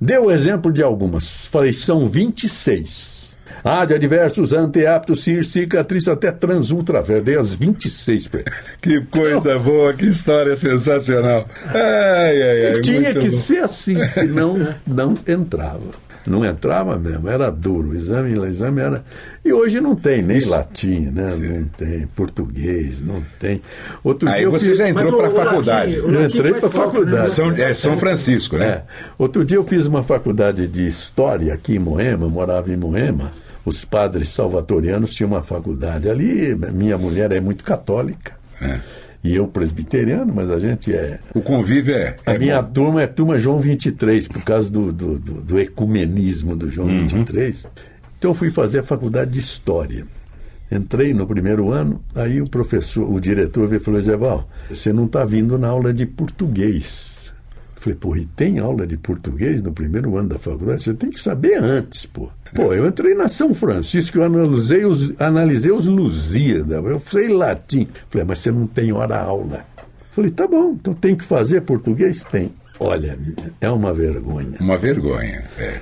Deu o exemplo de algumas. Falei, são 26. Ah, de adversos, anteaptos, cir, cicatriz, até transultraverde, as 26. <laughs> Que coisa boa, que história sensacional. Ai, ai, ai, tinha que bom. ser assim, <laughs> senão não entrava. Não entrava mesmo, era duro. O exame, o exame era. E hoje não tem nem Isso. latim, né? Sim. Não tem português, não tem. Outro Aí dia você fiz... já entrou para a faculdade. Latim, eu entrei para a faculdade. Né? São, é São Francisco, né? É. Outro dia eu fiz uma faculdade de história aqui em Moema, morava em Moema os padres salvatorianos tinham uma faculdade ali. Minha mulher é muito católica. É. E eu presbiteriano, mas a gente é. O convívio é. A é minha bom. turma é turma João 23, por causa do, do, do, do ecumenismo do João uhum. 23. Então eu fui fazer a faculdade de História. Entrei no primeiro ano, aí o professor, o diretor veio e falou: Zeval, você não está vindo na aula de português. Falei, pô, e tem aula de português no primeiro ano da faculdade? Você tem que saber antes, pô. Pô, eu entrei na São Francisco, eu analisei os, analisei os Lusíadas, eu sei latim. Falei, mas você não tem hora-aula. Falei, tá bom, então tem que fazer português? Tem. Olha, é uma vergonha. Uma vergonha, é.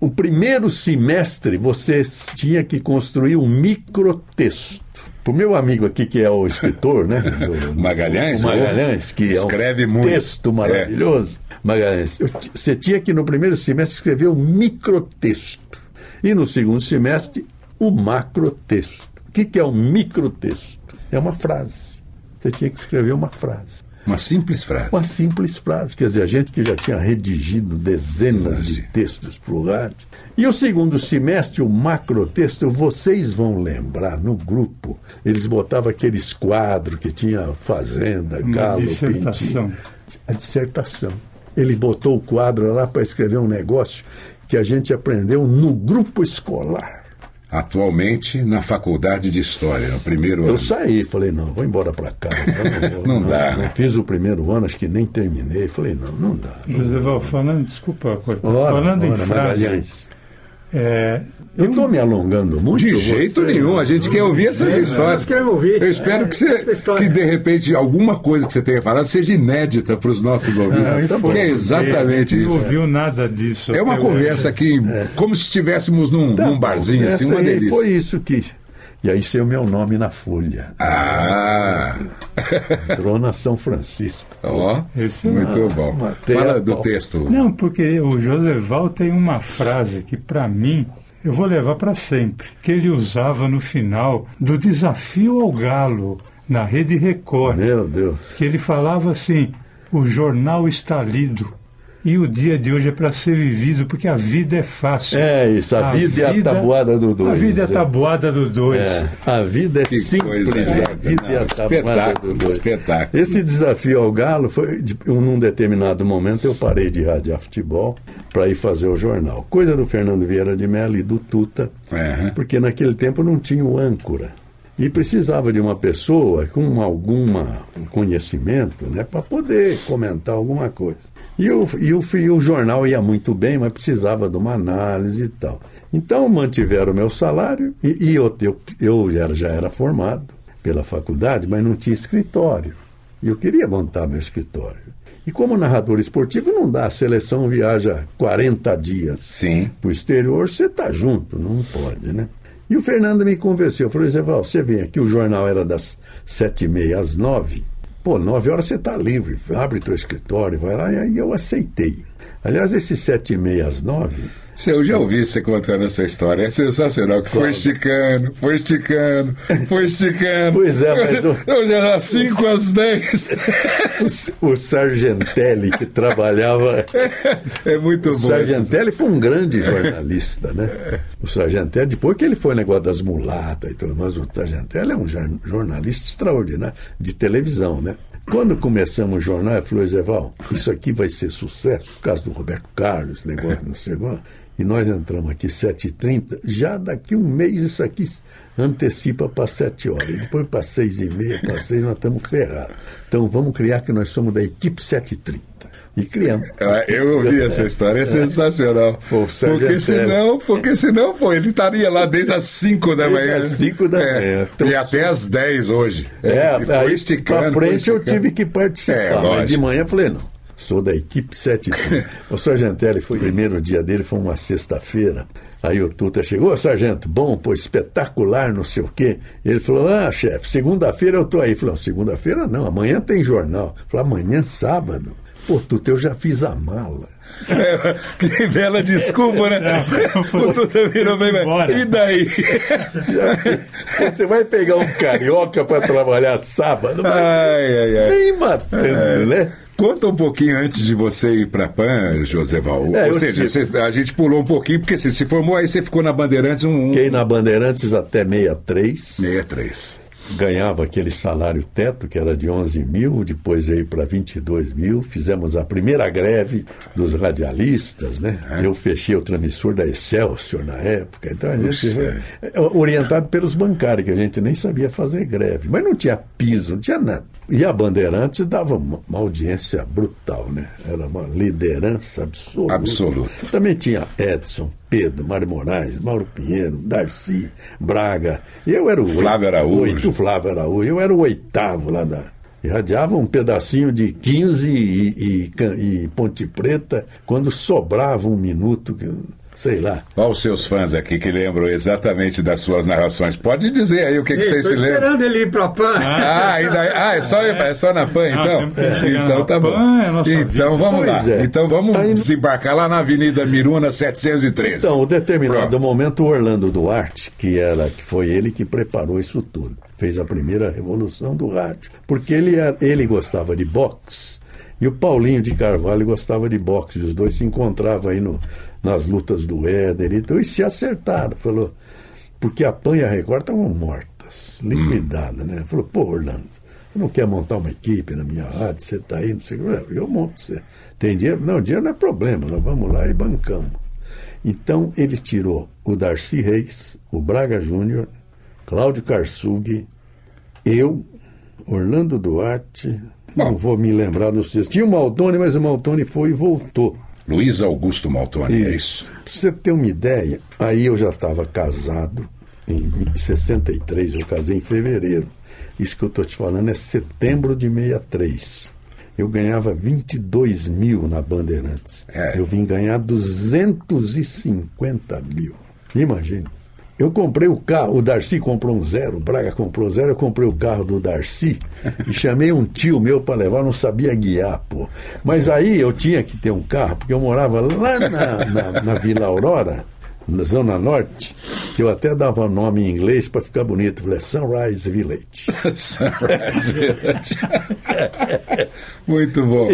O primeiro semestre você tinha que construir um microtexto. Para o meu amigo aqui, que é o escritor, né? <laughs> Do, Magalhães? o Magalhães, que escreve é um muito. texto maravilhoso. É. Magalhães, você tinha que no primeiro semestre escrever um microtexto. E no segundo semestre, o macrotexto. O que, que é um microtexto? É uma frase. Você tinha que escrever uma frase. Uma simples frase. Uma simples frase. Quer dizer, a gente que já tinha redigido dezenas de textos para o rádio. E o segundo semestre, o macrotexto, vocês vão lembrar, no grupo, eles botavam aqueles quadros que tinha Fazenda, Galo, dissertação. Pintinho. A dissertação. Ele botou o quadro lá para escrever um negócio que a gente aprendeu no grupo escolar. Atualmente na faculdade de História, no primeiro Eu ano. saí, falei, não, vou embora para casa. <laughs> Não dá, né? Fiz o primeiro ano, acho que nem terminei. Falei, não, não dá. José Val, falando, desculpa cortar, Ora, falando em ora, frase, Magalhães. É, Eu estou me alongando muito. De jeito você- nenhum, a gente quer ouvir essas É, histórias. nós ouvir. Eu espero É, que, você, que de repente alguma coisa que você tenha falado seja inédita para os nossos ouvintes. Ah, porque é exatamente não isso. ouviu nada disso. É uma conversa hoje. que, como se estivéssemos num, Tá num barzinho, assim, uma delícia. Foi isso que. E aí saiu meu nome na folha. Ah, Entrou na São Francisco. ó, Esse é muito bom. Fala do texto. Não, porque o Joseval tem uma frase que, para mim, eu vou levar para sempre, que ele usava no final do Desafio ao Galo, na Rede Record, Meu Deus. que ele falava assim: o jornal está lido. E o dia de hoje é para ser vivido, porque a vida é fácil. É isso, a, vida, é a tabuada do dois. A vida é a tabuada do dois. É, a vida é Que simples, coisa a vida é a Não, tabuada espetáculo, do dois. espetáculo. Esse desafio ao Galo foi, de, um, num determinado momento, eu parei de radiar futebol para ir fazer o jornal. Coisa do Fernando Vieira de Mello e do Tuta, Aham. porque naquele tempo não tinha o âncora. E precisava de uma pessoa com algum conhecimento né, para poder comentar alguma coisa. E, o, e, o, e o jornal ia muito bem, mas precisava de uma análise e tal. Então mantiveram o meu salário e, e eu, eu, eu já, era, já era formado pela faculdade, mas não tinha escritório. E eu queria montar meu escritório. E como narrador esportivo não dá, a seleção viaja 40 dias para o exterior, você está junto, não pode, né? E o Fernando me convenceu, falou, Zé Val, você vem aqui, o jornal era das sete e meia às nove, pô, nove horas você está livre, abre teu escritório, vai lá, e aí eu aceitei. Aliás, esses sete e meia às nove, Se eu já ouvi você contando essa história, é sensacional. Que foi esticando, foi esticando, foi <laughs> esticando. Pois é, mas o- Eu já das 5 às 10. <laughs> o, o Sargentelli, que trabalhava É muito O bom. Sargentelli foi um grande jornalista, né? O Sargentelli, depois que ele foi negócio das mulatas e tudo, mas o Sargentelli é um jor- jornalista extraordinário de televisão, né? Quando começamos o jornal, ele falou, Ezeval, isso aqui vai ser sucesso, por causa do Roberto Carlos, negócio, não sei o. E nós entramos aqui 7h30, já daqui um mês isso aqui antecipa para 7 horas. E depois para 6 e meia, para 6 nós estamos ferrados. Então vamos criar que nós somos da equipe 7h30. E criamos. Ah, Eu ouvi essa história, é sensacional. <laughs> Pô. Porque senão, porque senão, pô, ele estaria lá desde as 5 da Desde manhã. as cinco da É, manhã. Então, e até as 10 hoje. É, E foi aí esticando. pra frente eu esticando. tive que participar. É, mas lógico. de manhã eu falei, não, sou da equipe 7 <laughs> O Sargentelli foi o primeiro dia dele, foi uma sexta-feira. Aí o Tuta chegou, "Ô, sargento, bom, pô, espetacular, não sei o quê. Ele falou, ah, chefe, segunda-feira eu tô aí. Ele falou, segunda-feira não, amanhã tem jornal. Falei, amanhã sábado? Pô, Tuta, eu já fiz a mala. É, <laughs> que bela desculpa, né? Não, o Tuta virou bem, e daí? <laughs> Você vai pegar um carioca para trabalhar sábado? Mas Ai, ai, ai. nem matando, né? Conta um pouquinho antes de você ir para Pan, José Val. É, Ou seja, você- a gente pulou um pouquinho, porque você se formou, aí você ficou na Bandeirantes um, um Fiquei na Bandeirantes até 63. 63. Ganhava aquele salário teto, que era de 11 mil, depois veio para 22 mil. Fizemos a primeira greve dos radialistas, né? Eu fechei o transmissor da Excelsior na época. Então a gente Puxa. é, orientado pelos bancários, que a gente nem sabia fazer greve. Mas não tinha piso, não tinha nada. E a Bandeirantes dava uma, uma audiência brutal, né? Era uma liderança absoluta. Absoluta. Também tinha Edson, Pedro, Mário Moraes, Mauro Pinheiro, Darcy, Braga. Eu era o Flávio Araújo. Oito, Flávio Araújo. Eu era o oitavo lá da. E radiava um pedacinho de 15 e, e, e Ponte Preta, quando sobrava um minuto, que- sei lá. Olha os seus fãs aqui que lembram exatamente das suas narrações. Pode dizer aí o que, que Sim, vocês tô se lembram. esperando ele ir pra PAN. Ah, ainda, ah é, só, é só na PAN, Ah, então? que Então tá bom. PAN, é a nossa Então vamos lá. É. Então vamos Aí- desembarcar lá na Avenida Miruna 713. Então, um determinado Pronto. momento, o Orlando Duarte, que era que foi ele que preparou isso tudo, fez a primeira revolução do rádio, porque ele era- ele gostava de boxe e o Paulinho de Carvalho gostava de boxe. Os dois se encontravam aí no, nas lutas do Éder, então e se acertaram. Falou, porque a PAN e a Record estavam mortas, liquidadas, né? Falou, pô, Orlando, você não quer montar uma equipe na minha rádio? Você está aí, não sei o que. Eu, monto. Você tem dinheiro? Não, dinheiro não é problema, nós vamos lá e bancamos. Então ele tirou o Darcy Reis, o Braga Júnior, Cláudio Karsug, eu, Orlando Duarte, não vou me lembrar dos seus. Tinha o Maltoni, mas o Maltoni foi e voltou. Luiz Augusto Maltoni, é isso. Pra você ter uma ideia, aí eu já estava casado, em 63, eu casei em fevereiro. Isso que eu estou te falando é setembro de 63. Eu ganhava 22 mil na Bandeirantes. É. Eu vim ganhar 250 mil. Imagine. Eu comprei o carro, o Darcy comprou um zero, o Braga comprou zero, eu comprei o carro do Darcy e <laughs> chamei um tio meu para levar, não sabia guiar, pô. Mas aí eu tinha que ter um carro, porque eu morava lá na, na, na Vila Aurora, na Zona Norte, que eu até dava nome em inglês para ficar bonito, falei Sunrise Village. <laughs> Sunrise Village. <laughs> Muito bom.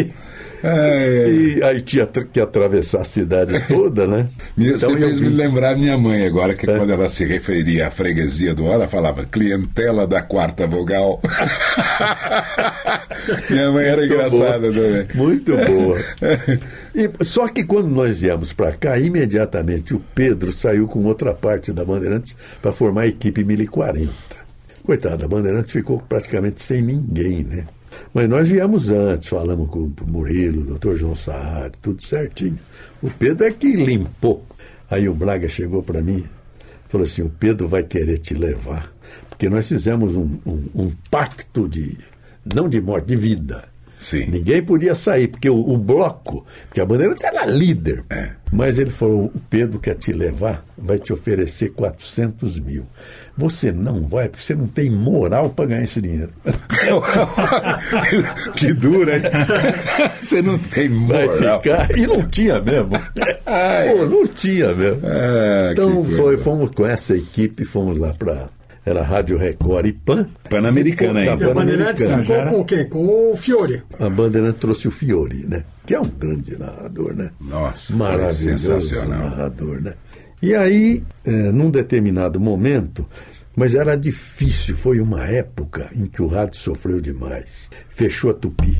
É, é. E aí tinha que atravessar a cidade toda, né? <laughs> Então Você fez me lembrar minha mãe agora, que quando ela se referia à freguesia do ela falava clientela da quarta vogal. <laughs> minha mãe era Muito engraçada boa. também. Muito boa. <laughs> E, só que quando nós viemos para cá, imediatamente o Pedro saiu com outra parte da Bandeirantes para formar a equipe 1040. Coitado, a Bandeirantes ficou praticamente sem ninguém, né? Mas nós viemos antes, falamos com o Murilo, o doutor João Saad, tudo certinho. O Pedro é que limpou. Aí o Braga chegou para mim falou assim: o Pedro vai querer te levar. Porque nós fizemos um, um- um pacto de, não de morte, de vida. Sim. Ninguém podia sair, porque o, o bloco, porque a bandeira era líder. É. Mas ele falou: o Pedro quer te levar, vai te oferecer 400 mil. Você não vai, porque você não tem moral para ganhar esse dinheiro. <laughs> que dura, hein? Você não tem moral. ficar. E não tinha mesmo. Ai. Pô, não tinha mesmo. Ah, então foi, fomos com essa equipe, fomos lá para. Era Rádio Record e PAN. Pan-Americana ainda. E a Bandeirantes Pan-Americana. ficou com quem? Com o Fiore. A Bandeirante trouxe o Fiore, né? Que é um grande narrador, né? Nossa, Maravilhoso sensacional. narrador, né? E aí, eh, num determinado momento, mas era difícil, foi uma época em que o rádio sofreu demais. Fechou a Tupi.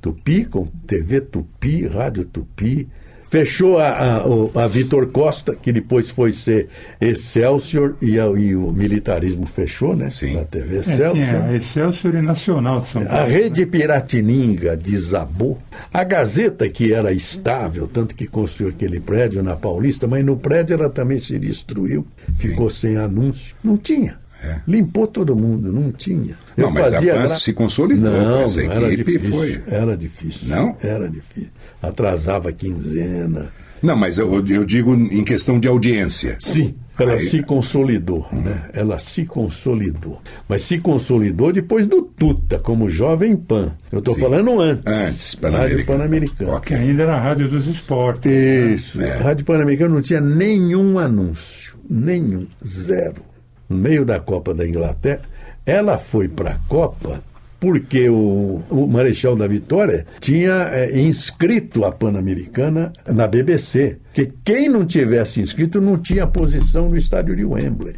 Tupi, com TV Tupi, Rádio Tupi. Fechou a, a, a Vitor Costa, que depois foi ser Excelsior, e, a- e o militarismo fechou, né? Sim. Na TV É, Excelsior. tinha a Excelsior e Nacional de São Paulo. A rede Piratininga desabou. A Gazeta, que era estável, tanto que construiu aquele prédio na Paulista, mas no prédio ela também se destruiu, ficou sem anúncio. Não tinha. É. Limpou todo mundo, não tinha. Não, mas a PAN se consolidou, Não, essa não, era equipe difícil. foi- Era difícil. Não? Era difícil. Atrasava a quinzena. Não, mas eu, eu digo em questão de audiência. Sim, ela Aí- se consolidou, né? Ela se consolidou. Mas se consolidou depois do Tuta, como Jovem Pan. Eu estou falando antes. Antes, Rádio Pan-Americana. Pan-Americana. Que ainda era a Rádio dos Esportes. Isso. É. A Rádio Pan-Americana não tinha nenhum anúncio. Nenhum. Zero. No meio da Copa da Inglaterra. Ela foi para a Copa porque o, o Marechal da Vitória tinha eh, inscrito a Pan-Americana na BBC. Que quem não tivesse inscrito não tinha posição no estádio de Wembley.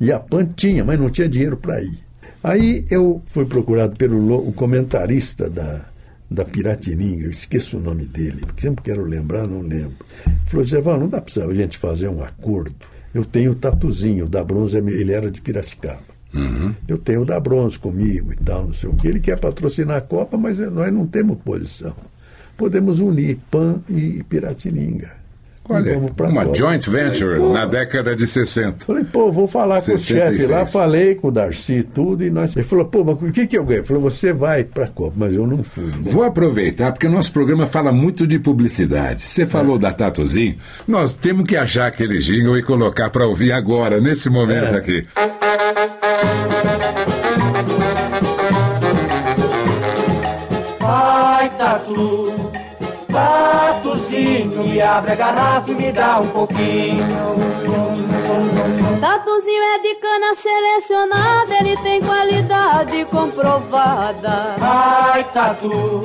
E a PAN tinha, mas não tinha dinheiro para ir. Aí eu fui procurado pelo lo- o comentarista da, da Piratininga, eu esqueço o nome dele, porque sempre quero lembrar, não lembro. Falou, Zeval, não dá para a gente fazer um acordo. Eu tenho o Tatuzinho, o da Bronze, ele era de Piracicaba. Eu tenho o da Bronze comigo e tal, não sei o que. Ele quer patrocinar a Copa, mas nós não temos posição. Podemos unir PAN e Piratininga. Olha, vamos pra uma joint venture Pô, na década de 60. Falei, pô, vou falar com o chefe 66. lá, falei com o Darcy e tudo, e nós. Ele falou, pô, mas o que, que eu ganhei? Ele falou, você vai pra Copa, mas eu não fui. né? Vou aproveitar, porque o nosso programa fala muito de publicidade. Você falou da Tatuzinho, nós temos que achar aquele jingle e colocar para ouvir agora, nesse momento É. aqui. Ai, Tatu, Tatuzinho, me abre a garrafa e me dá um pouquinho. Tatuzinho é de cana selecionada, ele tem qualidade comprovada. Ai, Tatu,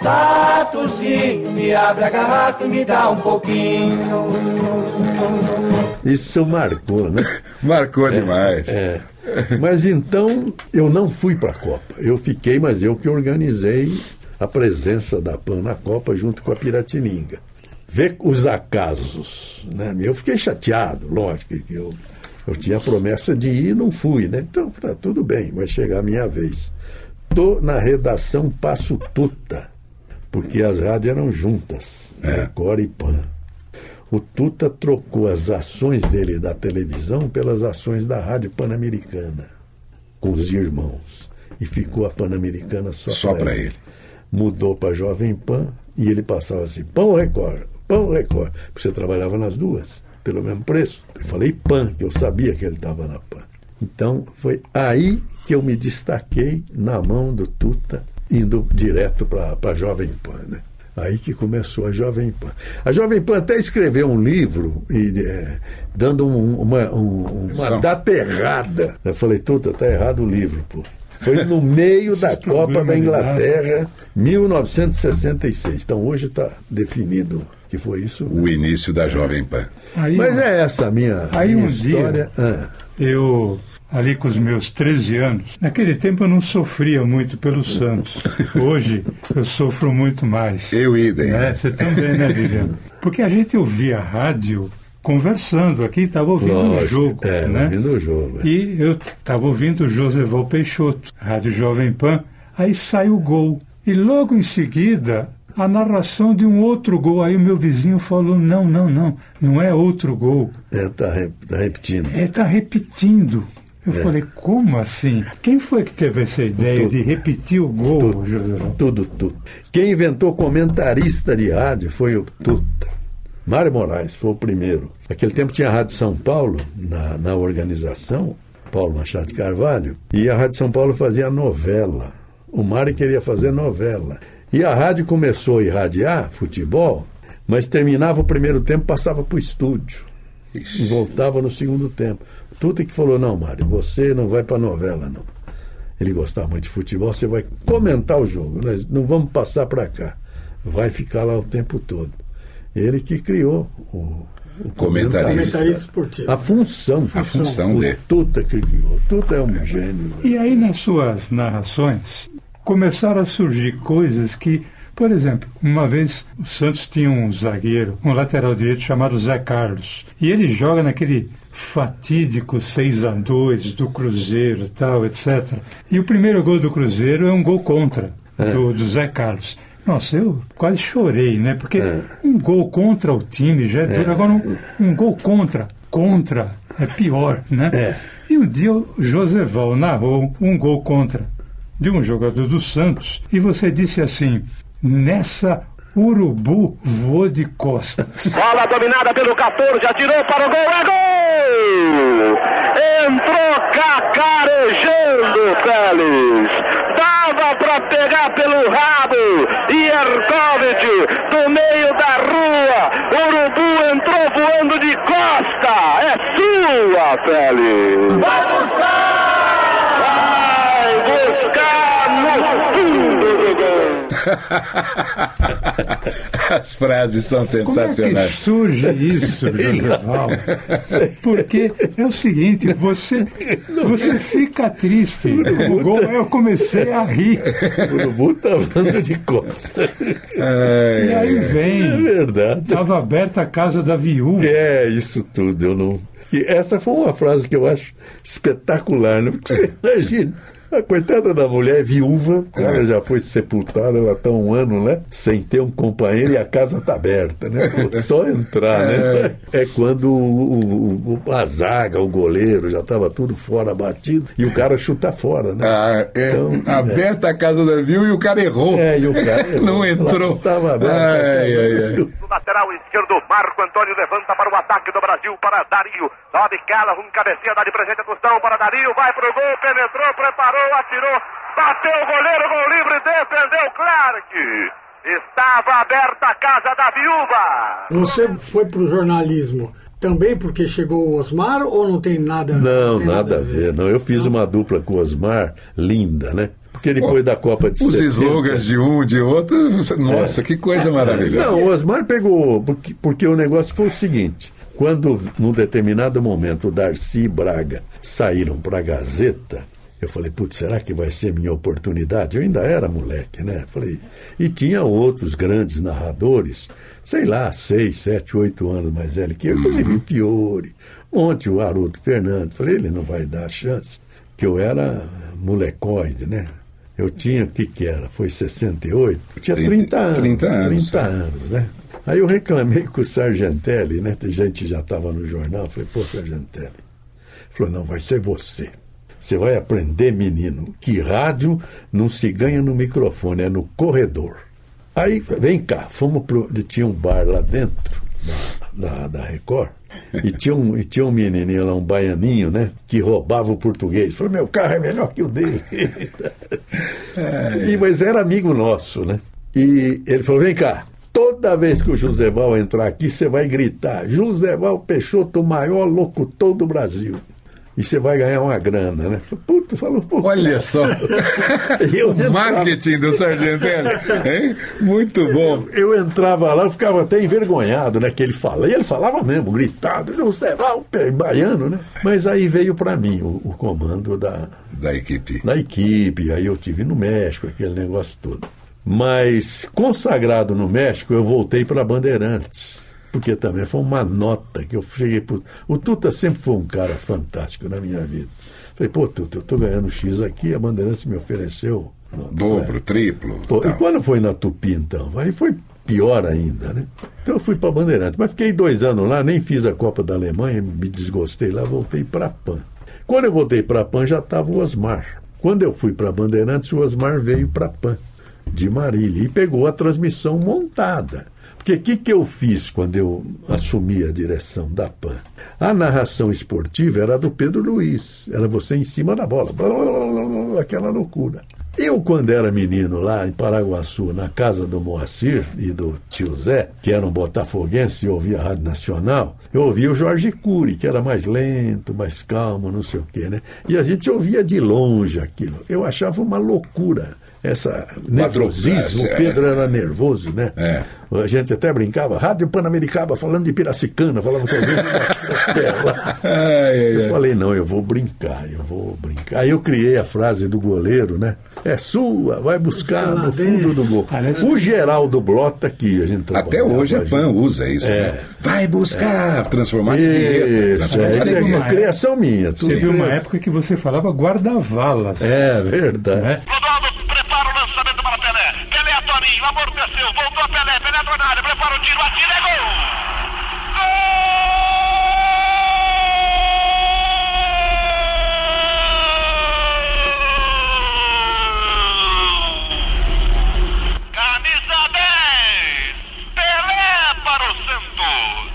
Tatuzinho, me abre a garrafa e me dá um pouquinho. Isso marcou, né? <laughs> Marcou demais. É. Mas então eu não fui para a Copa. Eu fiquei, mas eu que organizei a presença da PAN na Copa junto com a Piratininga. Ver os acasos, né? Eu fiquei chateado, lógico que eu, eu tinha a promessa de ir e não fui, né? Então tá tudo bem, vai chegar a minha vez. Tô na redação Passo Tuta, porque as rádios eram juntas, Record e PAN. O Tuta trocou as ações dele da televisão pelas ações da Rádio Pan-Americana, com os irmãos. E ficou a Pan-Americana só, Só pra pra ele. Mudou para Jovem Pan e ele passava assim: Pão Record? Pão ou Record? Porque você trabalhava nas duas, pelo mesmo preço. Eu falei Pan, que eu sabia que ele estava na Pan. Então foi aí que eu me destaquei na mão do Tuta, indo direto para a Jovem Pan. Né? Aí que começou a Jovem Pan. A Jovem Pan até escreveu um livro e, é, dando um- uma, um- uma data errada. Eu falei, Tuta, tá errado o livro, pô. Foi no meio <laughs> da Copa da Inglaterra, 1966. Então hoje está definido que foi isso. O início da Jovem Pan. Aí, Mas é essa a minha, Aí minha um dia- história. Ah, Eu, ali com os meus 13 anos, naquele tempo eu não sofria muito pelo Santos. <laughs> Hoje eu sofro muito mais. Eu idem. É, você também, né, Viviane? <laughs> Porque a gente ouvia a rádio conversando aqui, estava ouvindo o jogo. É, né? ouvindo o jogo. é. E eu estava ouvindo o Joseval Peixoto, Rádio Jovem Pan, aí sai o gol. E logo em seguida, a narração de um outro gol. Aí o meu vizinho falou: não, não, não, não é outro gol. É, tá, tá repetindo. É, está repetindo. Eu É. falei, como assim? Quem foi que teve essa ideia de repetir o gol, Joseval? Tudo, tudo. Quem inventou comentarista de rádio foi o Tuta. Mário Moraes foi o primeiro. Naquele tempo tinha a Rádio São Paulo na, na organização, Paulo Machado de Carvalho, e a Rádio São Paulo fazia novela. O Mário queria fazer novela. E a rádio começou a irradiar futebol, mas terminava o primeiro tempo, passava para o estúdio. E voltava no segundo tempo. Tuta que falou, não, Mário, você não vai para novela, não. Ele gostava muito de futebol, você vai comentar o jogo. Nós não vamos passar para cá. Vai ficar lá o tempo todo. Ele que criou o, o Comentarista. Comentarista esportivo. A função. A função o dele. Tuta que criou. Tuta é um gênio. E aí, nas suas narrações, começaram a surgir coisas que, por exemplo, uma vez o Santos tinha um zagueiro, um lateral direito chamado Zé Carlos. E ele joga naquele fatídico 6 a 2 do Cruzeiro, tal, etc. E o primeiro gol do Cruzeiro é um gol contra do, do Zé Carlos. Nossa, eu quase chorei, né? Porque um gol contra o time já é duro. Agora, um, um gol contra, contra, é pior, né? E um dia o Joseval narrou um gol contra de um jogador do Santos e você disse assim: nessa urubu vou de costas. <laughs> Bola dominada pelo 14, atirou para o gol, é gol! Entrou cacarejando, Félix. Dava para pegar pelo rabo. Ierkovic, do meio da rua. Urubu entrou voando de costa. É sua, Félix. Vai buscar! Vai buscar no fundo do gol. <laughs> As frases são Como é que sensacionais. surge isso, <laughs> Josival? Porque é o seguinte, você, você fica triste. O gol, eu comecei a rir. O urubu tá andando de costa. Ai, E aí vem. É verdade. Estava aberta a casa da viúva. É, isso tudo. Eu não. E essa foi uma frase que eu acho espetacular, né? Porque você <laughs> imagina. A coitada da mulher é viúva, ela já foi sepultada, ela está um ano, né? Sem ter um companheiro e a casa está aberta, né? Pô, <laughs> Só entrar, né? É quando o, o- o- a zaga, o goleiro, já estava tudo fora batido e o cara chuta fora, né? Ah, é, aberta a casa da viu e o cara errou. É, e o cara <laughs> errou. Não entrou. Estava aberta. Ai, ai, ai. No lateral esquerdo, Marco Antônio levanta para o ataque do Brasil, para Dario. Sobe Cala, um cabecinha, dá de presente a Tostão para Dario, vai pro gol, penetrou, preparou, atirou, bateu o goleiro, gol livre, defendeu Clark. Estava aberta a casa da viúva. Você foi pro jornalismo também porque chegou o Osmar ou não tem nada Não, tem nada a ver. Não, eu fiz uma dupla com o Osmar, linda, né? Porque depois da Copa de Os 70, slogans de um, de outro, nossa, que coisa maravilhosa. Não, o Osmar pegou. Porque, porque o negócio foi o seguinte: quando, num determinado momento, o Darcy e Braga saíram para a Gazeta, eu falei, putz, será que vai ser minha oportunidade? Eu ainda era moleque, né? Falei, e tinha outros grandes narradores, sei lá, seis, sete, oito anos mais velho que eu, inclusive o Fiore, ontem o Haroldo Fernandes. Falei, ele não vai dar chance, que eu era molecoide, né? Eu tinha, o que que era? Foi 68? Eu tinha 30 anos. 30 anos, 30 é. anos, né? Aí eu reclamei com o Sargentelli, né? Tem gente já estava no jornal. Falei, pô, Sargentelli. Ele falou, não, vai ser você. Você vai aprender, menino, que rádio não se ganha no microfone, é no corredor. Aí, vem cá, fomos pro. Tinha um bar lá dentro da, da, da Record. E tinha, um, e tinha um menininho lá, um baianinho, né? Que roubava o português. Falou, meu carro é melhor que o dele. <laughs> E, mas era amigo nosso, né? E ele falou: vem cá, toda vez que o Joséval entrar aqui, você vai gritar: Joséval Peixoto, o maior locutor do Brasil. E você vai ganhar uma grana, né? Puta, falou, pô. Olha só. <laughs> Eu o marketing do Sargentelli. Hein? Muito bom. Eu entrava lá, eu ficava até envergonhado, né? Que ele fala. E ele falava mesmo, gritado, Joséval, pe- baiano, né? Mas aí veio para mim o, o comando da, Da equipe. da equipe, aí eu tive no México, aquele negócio todo. Mas consagrado no México, eu voltei para Bandeirantes, porque também foi uma nota que eu cheguei por... O Tuta sempre foi um cara fantástico na minha vida. Falei, pô, Tuta, eu tô ganhando X aqui, a Bandeirantes me ofereceu. Dobro, triplo. Pô, e quando foi na Tupi, então? Aí foi pior ainda, né? Então eu fui para Bandeirantes. Mas fiquei dois anos lá, nem fiz a Copa da Alemanha, me desgostei lá, voltei para PAN. Quando eu voltei para PAN, já estava o Osmar. Quando eu fui para Bandeirantes, o Osmar veio para PAN, de Marília, e pegou a transmissão montada. Porque o que, que eu fiz quando eu assumi a direção da PAN? A narração esportiva era do Pedro Luiz, era você em cima da bola, blá, blá, blá, aquela loucura. Eu, quando era menino lá em Paraguaçu, na casa do Moacir e do tio Zé, que eram botafoguenses e ouvia a Rádio Nacional, eu ouvia o Jorge Cury, que era mais lento, mais calmo, não sei o quê, né? E a gente ouvia de longe aquilo. Eu achava uma loucura. Essa nervosismo, é. o Pedro era nervoso, né? É. A gente até brincava, Rádio Pan-Americana, falando de Piracicana, falava que eu falei, não, eu vou brincar, eu vou brincar. Aí eu criei a frase do goleiro, né? É sua, vai buscar no fundo do gol. O Geraldo Blota aqui, a gente Até hoje a PAN junto. usa isso. É. né? Vai buscar, transformar em transformar é, em é criação minha. tudo Teve uma época que você falava guarda-valas. É verdade. né? Ronaldo prepara o lançamento para Pelé. Pelé a Toninho, amorteceu, voltou a Pelé, Pelé entrou na área, prepara o tiro, atira, é gol! Gol! Camisa 10, Pelé para o Santos.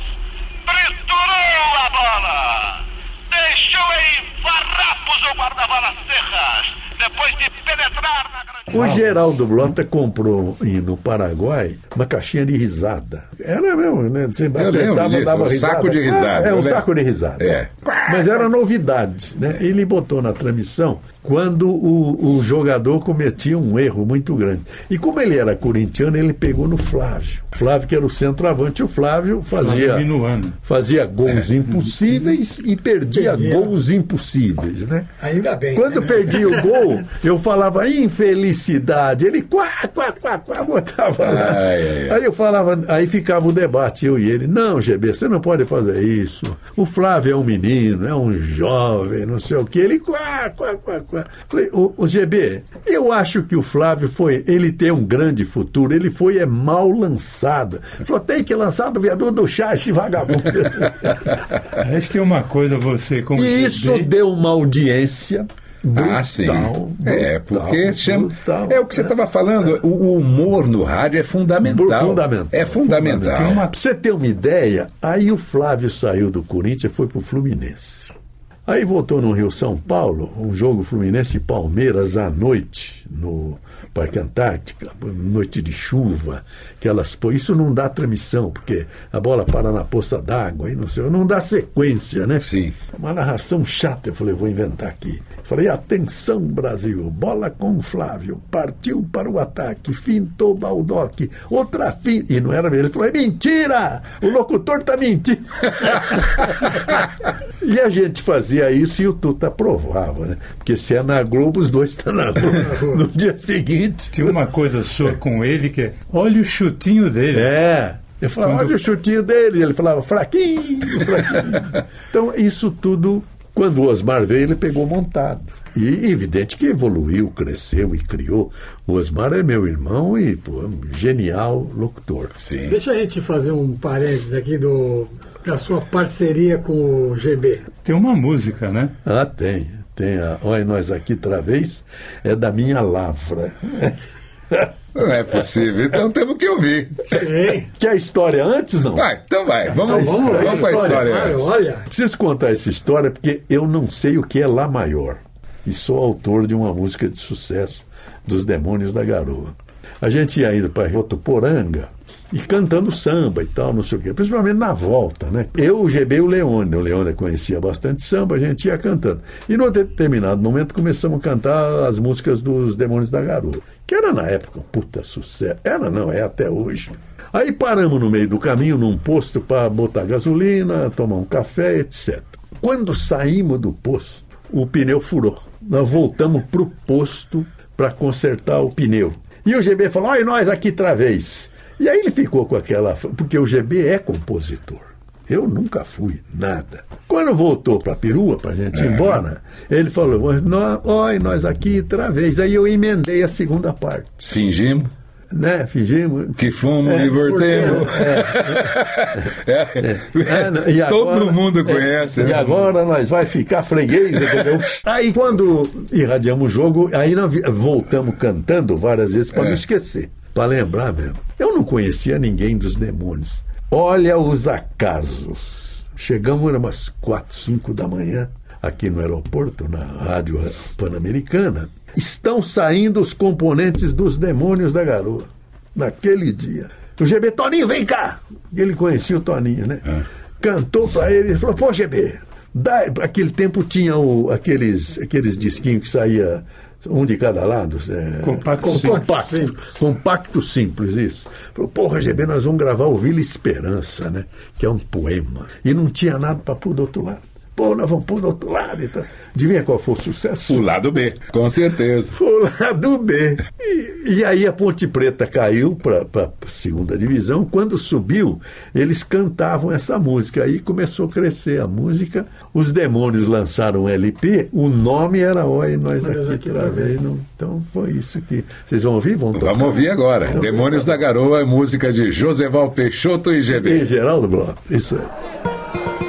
Triturou a bola. Deixou em farrapos o guarda-bola Serras. Depois de penetrar na. O Geraldo Blota comprou no Paraguai uma caixinha de risada. Era mesmo, né? Você lembro disso, um saco de risada, É, eu um saco de risada. É. Mas era novidade, né? Ele botou na transmissão quando o, o jogador cometia um erro muito grande. E como ele era corintiano, ele pegou no Flávio. Flávio, que era o centroavante, o Flávio fazia, Flávio fazia gols impossíveis e perdia, Perdia. gols impossíveis, né? Ainda bem. Quando né? perdia o <laughs> gol, eu falava infelicidade. Ele quá, quá, quá, quá, <laughs> botava lá. Ai, ai, ai. Aí eu falava, aí ficava o debate, eu e ele. Não, GB, você não pode fazer isso. O Flávio é um menino, é um jovem, não sei o quê. Ele quá, quá, quá, quá. Falei, o, o GB, eu acho que o Flávio foi, ele tem um grande futuro, ele foi é mal lançado. Ele Falou, tem que lançar do viaduto do chá esse vagabundo. <laughs> Aliás, tem uma coisa, você como e isso bem- deu uma audiência. Brutal, Ah, sim. é, brutal, porque chama, brutal, é o que você estava falando, o, o humor no rádio é fundamental. Fundamental. É fundamental. Tem uma- Pra você ter uma ideia, aí o Flávio saiu do Corinthians e foi pro Fluminense. Aí voltou no Rio São Paulo, um jogo Fluminense Palmeiras à noite, no Parque Antártica, noite de chuva, aquelas pô, isso não dá transmissão, porque a bola para na poça d'água, aí não sei, não dá sequência, né? Sim. Uma narração chata, eu falei, vou inventar aqui. Falei, atenção Brasil, bola com o Flávio, partiu para o ataque, fintou Baldock, outra fin... E não era ele, ele falou, é mentira, o locutor tá mentindo. <laughs> e a gente fazia isso e o Tuta aprovava, né? Porque se é na Globo, os dois estão <laughs> na Globo. No dia seguinte... Tinha uma coisa sua com ele que é, olha o chutinho dele. É. Eu falava, Quando- olha o chutinho dele. Ele falava, fraquinho, fraquinho. <laughs> então, isso tudo, quando o Osmar veio, ele pegou montado. E evidente que evoluiu, cresceu e criou. O Osmar é meu irmão e, pô, genial locutor. Sim. Deixa a gente fazer um parênteses aqui do, da sua parceria com o GB. Tem uma música, né? Ah, tem. Tem a Olha Nós Aqui Outra Vez, é da minha lavra. Não é possível. Então temos que ouvir. Sim. Quer a história antes, não? Vai, então vai. Vamos, Então vamos, vamos para a história. Antes. olha, Preciso contar essa história porque eu não sei o que é Lá Maior. E sou autor de uma música de sucesso dos Demônios da Garoa. A gente ia indo para Votuporanga e cantando samba e tal, não sei o quê, principalmente na volta, né? Eu, o GB e o Leone. O Leone conhecia bastante samba, a gente ia cantando. E num determinado momento começamos a cantar as músicas dos Demônios da Garoa, que era na época um puta sucesso. Era não, é até hoje. Aí paramos no meio do caminho num posto para botar gasolina, tomar um café, etc. Quando saímos do posto, o pneu furou. Nós voltamos para o posto para consertar o pneu. E o GB falou: olha nós aqui outra vez. E aí ele ficou com aquela. Porque o GB é compositor. Eu nunca fui, nada. Quando voltou para a perua, para a gente ir embora, ele falou: "Nó- olha nós aqui outra vez. Aí eu emendei a segunda parte. Fingimos Né? Fingimos. que fomos É, e voltemos. É, <laughs> não, e Todo agora- mundo é, conhece. E né? agora nós vai ficar freguês, entendeu? <laughs> aí quando irradiamos o jogo, aí nós voltamos cantando várias vezes para É. não esquecer, para lembrar mesmo. Eu não conhecia ninguém dos demônios. Olha os acasos. Chegamos, era umas quatro, cinco da manhã, aqui no aeroporto, na Rádio Pan-Americana. Estão saindo os componentes dos demônios da garoa. Naquele dia. O GB, Toninho, vem cá! Ele conhecia o Toninho, né? Cantou pra ele e falou: pô, GB, dá... aquele tempo tinha o, aqueles, aqueles disquinhos que saía um de cada lado. É, Compacto com- simples. compacto, compacto simples, isso. Falou, porra, GB, nós vamos gravar o Vila Esperança, né? Que é um poema. E não tinha nada para pôr do outro lado. Pô, nós vamos pôr do outro lado. Então. Adivinha qual foi o sucesso? O lado B, com certeza. O lado B. E, e aí a Ponte Preta caiu para a segunda divisão. Quando subiu, eles cantavam essa música. Aí começou a crescer a música. Os demônios lançaram um LP. O nome era Oi, nós Nós aqui, aqui outra vez. Então foi isso que. Vocês vão ouvir? Vão tocar? Vamos ouvir agora. Demônios da Garoa, música de Joseval Peixoto e E GB. Geraldo Bloch. Isso aí.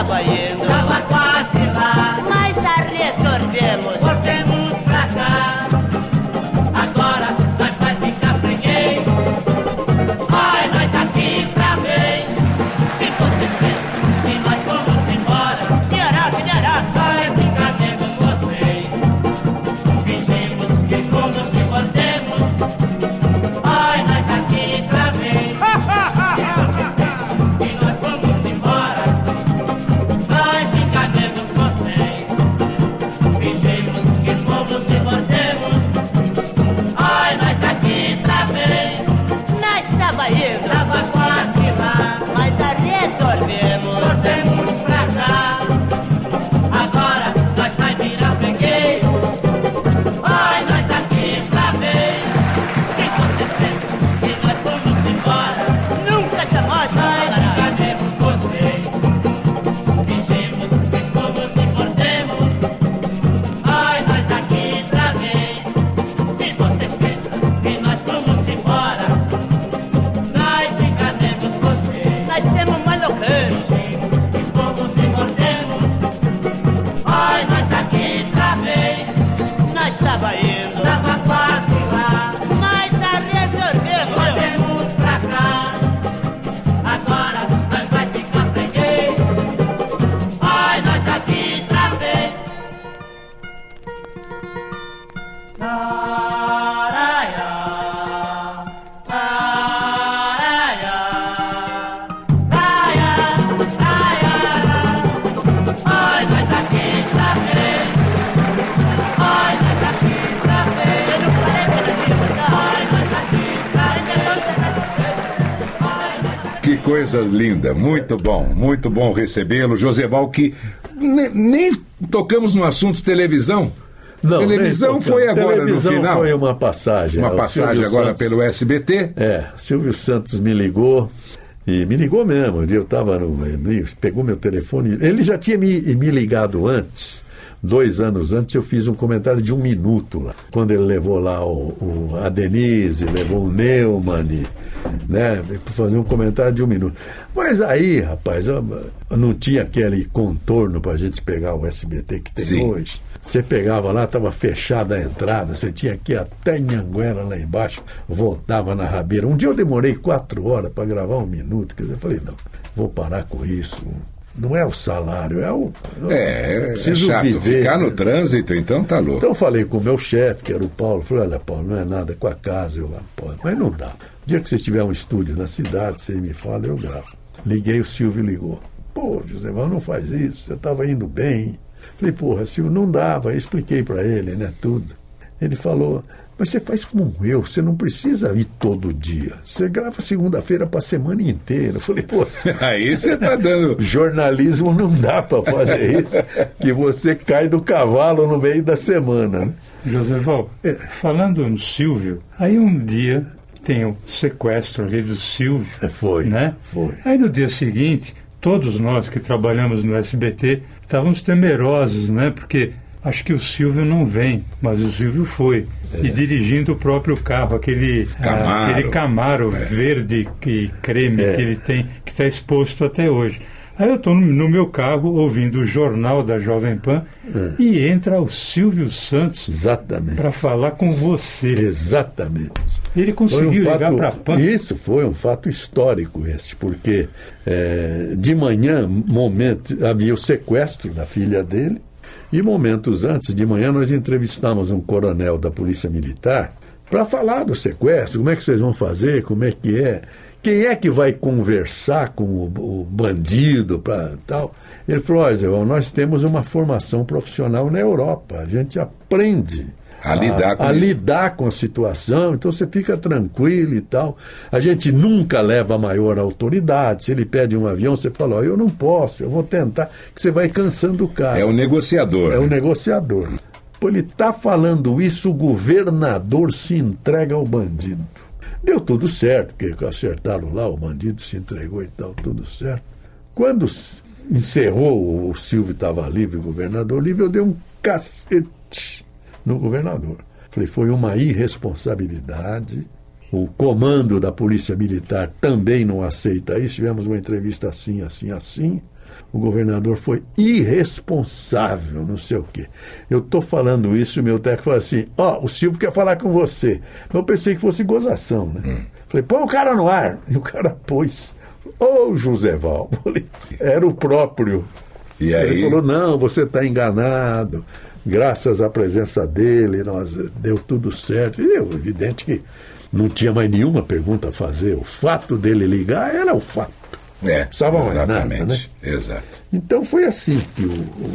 Trabalhando coisa linda, muito bom, muito bom recebê-lo, Joseval, que ne- nem tocamos no assunto televisão. Não, televisão foi agora Televisão no final. Foi uma passagem. Uma O passagem agora Santos- pelo SBT. É, Silvio Santos me ligou. E me ligou mesmo. Eu estava no. Pegou meu telefone. Ele já tinha me, me ligado antes. Dois anos antes eu fiz um comentário de um minuto lá. Quando ele levou lá o, o- a Denise, levou o Neumann, né? Para fazer um comentário de um minuto. Mas aí, rapaz, eu, eu não tinha aquele contorno para a gente pegar o SBT que tem Sim. hoje. Você pegava lá, estava fechada a entrada, você tinha que ir até Anhanguera lá embaixo, voltava na rabeira. Um dia eu demorei quatro horas para gravar um minuto, quer dizer, eu falei, não, vou parar com isso. Não é o salário, é o. É, é chato viver. ficar no trânsito, então tá louco. Então eu falei com o meu chefe, que era o Paulo, falei, olha, Paulo, não é nada com a casa, eu apoio. Mas não dá. O dia que você tiver um estúdio na cidade, você me fala, eu gravo. Liguei, o Silvio ligou. Pô, José Val, não faz isso, você estava indo bem. Falei, porra, Silvio, não dava. Aí expliquei para ele, né, tudo. Ele falou, mas você faz como eu, você não precisa ir todo dia. Você grava segunda-feira para a semana inteira. Eu falei, pô, <laughs> Aí você tá dando. jornalismo não dá para fazer isso, que você cai do cavalo no meio da semana. né? Joseval, falando no Silvio, aí um dia tem o sequestro ali do Silvio. Foi. Né? Foi. Aí no dia seguinte, todos nós que trabalhamos no SBT estávamos temerosos, né? Porque acho que o Silvio não vem, mas o Silvio foi. E dirigindo o próprio carro, aquele ah, Camaro. aquele Camaro verde e creme É. que ele tem, que está exposto até hoje. Aí eu estou no, meu carro ouvindo o jornal da Jovem Pan e entra o Silvio Santos para falar com você. Exatamente. Ele conseguiu um ligar fato- para a PAN. Isso foi um fato histórico esse, porque eh, de manhã, momento, havia o sequestro da filha dele, e momentos antes, de manhã, nós entrevistamos um coronel da Polícia Militar para falar do sequestro, como é que vocês vão fazer, como é que é, quem é que vai conversar com o, o bandido para tal. Ele falou, olha, nós temos uma formação profissional na Europa, a gente aprende A lidar com a lidar com a situação, então você fica tranquilo e tal. A gente nunca leva a maior autoridade. Se ele pede um avião, você fala, ó, eu não posso, eu vou tentar, que você vai cansando o cara. É o negociador. É o né? negociador. Pô, ele está falando isso, o governador se entrega ao bandido. Deu tudo certo, porque acertaram lá, o bandido se entregou e tal, tudo certo. Quando encerrou, o Silvio estava livre, o governador livre, eu dei um cacete no governador. Falei, foi uma irresponsabilidade. O comando da Polícia Militar também não aceita isso. Tivemos uma entrevista assim, assim, assim. O governador foi irresponsável, não sei o quê. Eu estou falando isso e o meu técnico falou assim: Ó, o Silvio quer falar com você. Eu pensei que fosse gozação, né? Falei, põe o cara no ar. E o cara pôs. Ô, Joseval. <laughs> Falei, Era o próprio. E aí? Ele falou: não, você está enganado. Graças à presença dele, nós deu tudo certo. E é evidente que não tinha mais nenhuma pergunta a fazer. O fato dele ligar era o fato. É, Precisava mais nada, exatamente. né? Exato. Então foi assim que o, o-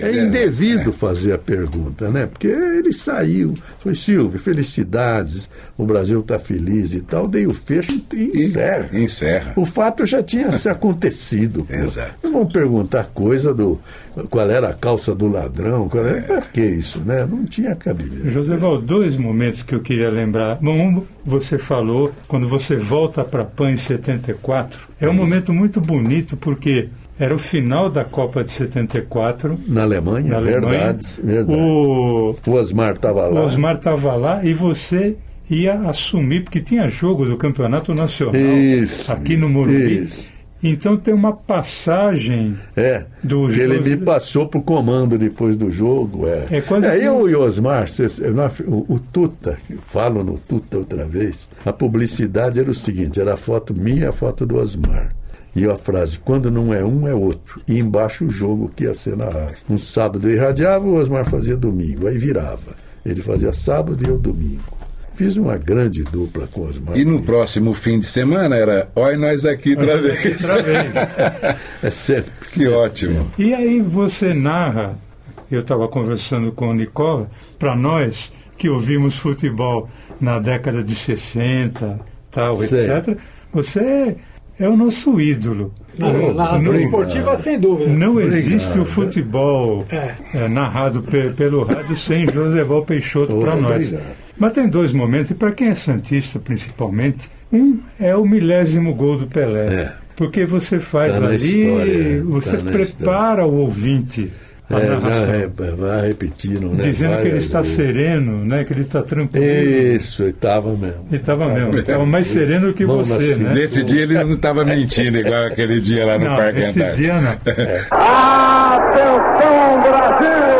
é indevido é. fazer a pergunta, né? Porque ele saiu, foi Silvio, felicidades, o Brasil está feliz e tal, dei o fecho e encerra. Encerra. O fato já tinha se acontecido. Exato. Não vão perguntar coisa do qual era a calça do ladrão, qual era, pra que isso, né? Não tinha cabimento. Joseval, dois momentos que eu queria lembrar. Bom, um você falou quando você volta para a PAN em 74. É um momento muito bonito porque era o final da Copa de 74. Na Alemanha, Na Alemanha. verdade. verdade. O, O Osmar estava o lá. Osmar estava lá e você ia assumir, porque tinha jogo do Campeonato Nacional Isso, aqui no Morumbi. isso. Então tem uma passagem É, do ele jogo. me passou pro comando depois do jogo. É, É quase que- eu e o Osmar, cês- o, o Tuta, falo no Tuta outra vez, a publicidade era o seguinte, era a foto minha e a foto do Osmar. E a frase, quando não é um, é outro. E embaixo o jogo que ia ser narrado. Um sábado eu irradiava, o Osmar fazia domingo, aí virava. Ele fazia sábado e eu domingo. Fiz uma grande dupla com os E no próximo fim de semana era Oi Nós Aqui outra vez. Outra vez. <laughs> é sempre. Que sempre, ótimo. sempre. E aí você narra, eu estava conversando com o Nicola, para nós que ouvimos futebol na década de 60, tal, Sei. etc., você é, o nosso ídolo. Na narração Não- esportiva, sem dúvida. Não Obrigado. existe o futebol É. é, narrado pe- pelo rádio sem Joseval Peixoto para nós. Mas tem dois momentos, e para quem é Santista principalmente, um é o milésimo gol do Pelé. É. Porque você faz Tá ali, história, você tá prepara o ouvinte à É, já narração. vai repetindo, né? Dizendo que ele está vezes. sereno, né? que ele está tranquilo. Isso, ele estava mesmo. Ele estava mesmo. Estava mais sereno que Mão você, né? Nesse dia ele não estava <laughs> mentindo igual aquele dia lá no Não, Parque Antártico. dia não. <laughs> Atenção, Brasil!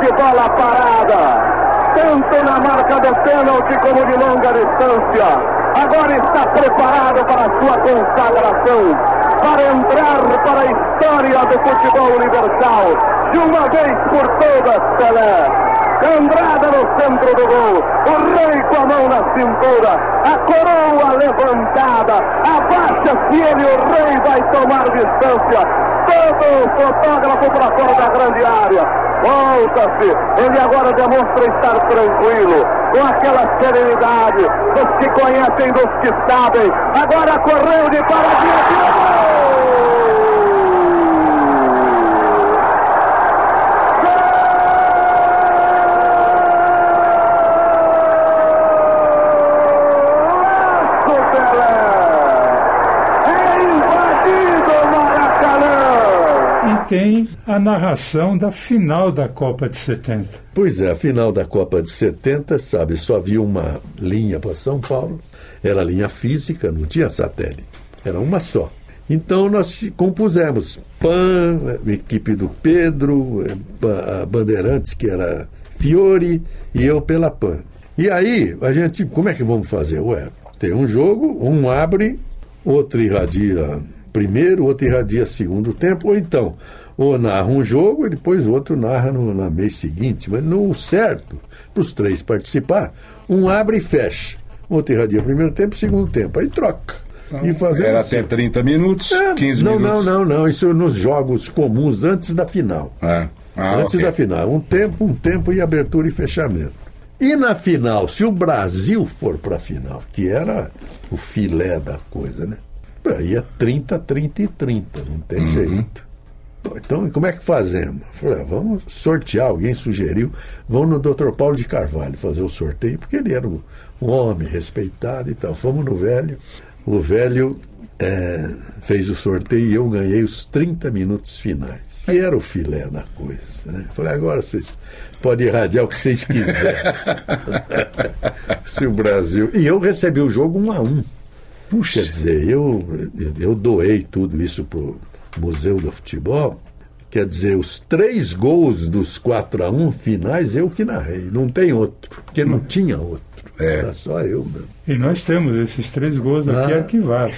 De bola parada, tanto na marca do pênalti como de longa distância. Agora está preparado para a sua consagração, para entrar para a história do futebol universal, de uma vez por todas, Pelé. Andrada no centro do gol, o rei com a mão na cintura, a coroa levantada, abaixa-se ele, o rei vai tomar distância, todo fotógrafo para fora da grande área, volta-se, ele agora demonstra estar tranquilo, com aquela serenidade. Dos que conhecem, dos que sabem, agora correu de paradinha, tem a narração da final da Copa de 70. Pois é, a final da Copa de 70, sabe, só havia uma linha para São Paulo, era linha física, não tinha satélite, era uma só. Então nós compusemos PAN, equipe do Pedro, a Bandeirantes, que era Fiore, e eu pela PAN. E aí, a gente, como é que vamos fazer? Ué, tem um jogo, um abre, outro irradia primeiro, outro irradia segundo tempo, ou então, ou narra um jogo e depois o outro narra no, na mês seguinte. Mas no certo, para os três participar, um abre e fecha. Outro irradia primeiro tempo, segundo tempo. Aí troca. e fazendo Era assim. até 30 minutos, É, 15 não, minutos. não, não, não. Isso nos jogos comuns antes da final. É. Ah, antes ok. da final. Um tempo, um tempo e abertura e fechamento. E na final, se o Brasil for para a final, que era o filé da coisa, né? Aí é 30, 30 e 30, não tem Uhum. jeito. Então, como é que fazemos? Falei, ah, vamos sortear, alguém sugeriu, vamos no Dr. Paulo de Carvalho fazer o sorteio, porque ele era um homem respeitado e tal. Fomos no velho, o velho é, fez o sorteio e eu ganhei os 30 minutos finais. Que era o filé da coisa. Né? Falei, agora vocês podem irradiar o que vocês quiserem. <laughs> Se o Brasil. E eu recebi o jogo um a um. Puxa, quer dizer, eu, eu doei tudo isso para o Museu do Futebol. Quer dizer, os três gols dos 4 a 1 finais eu que narrei. Não tem outro, porque não tinha outro. Era só eu mesmo. E nós temos esses três gols aqui Ah. arquivados.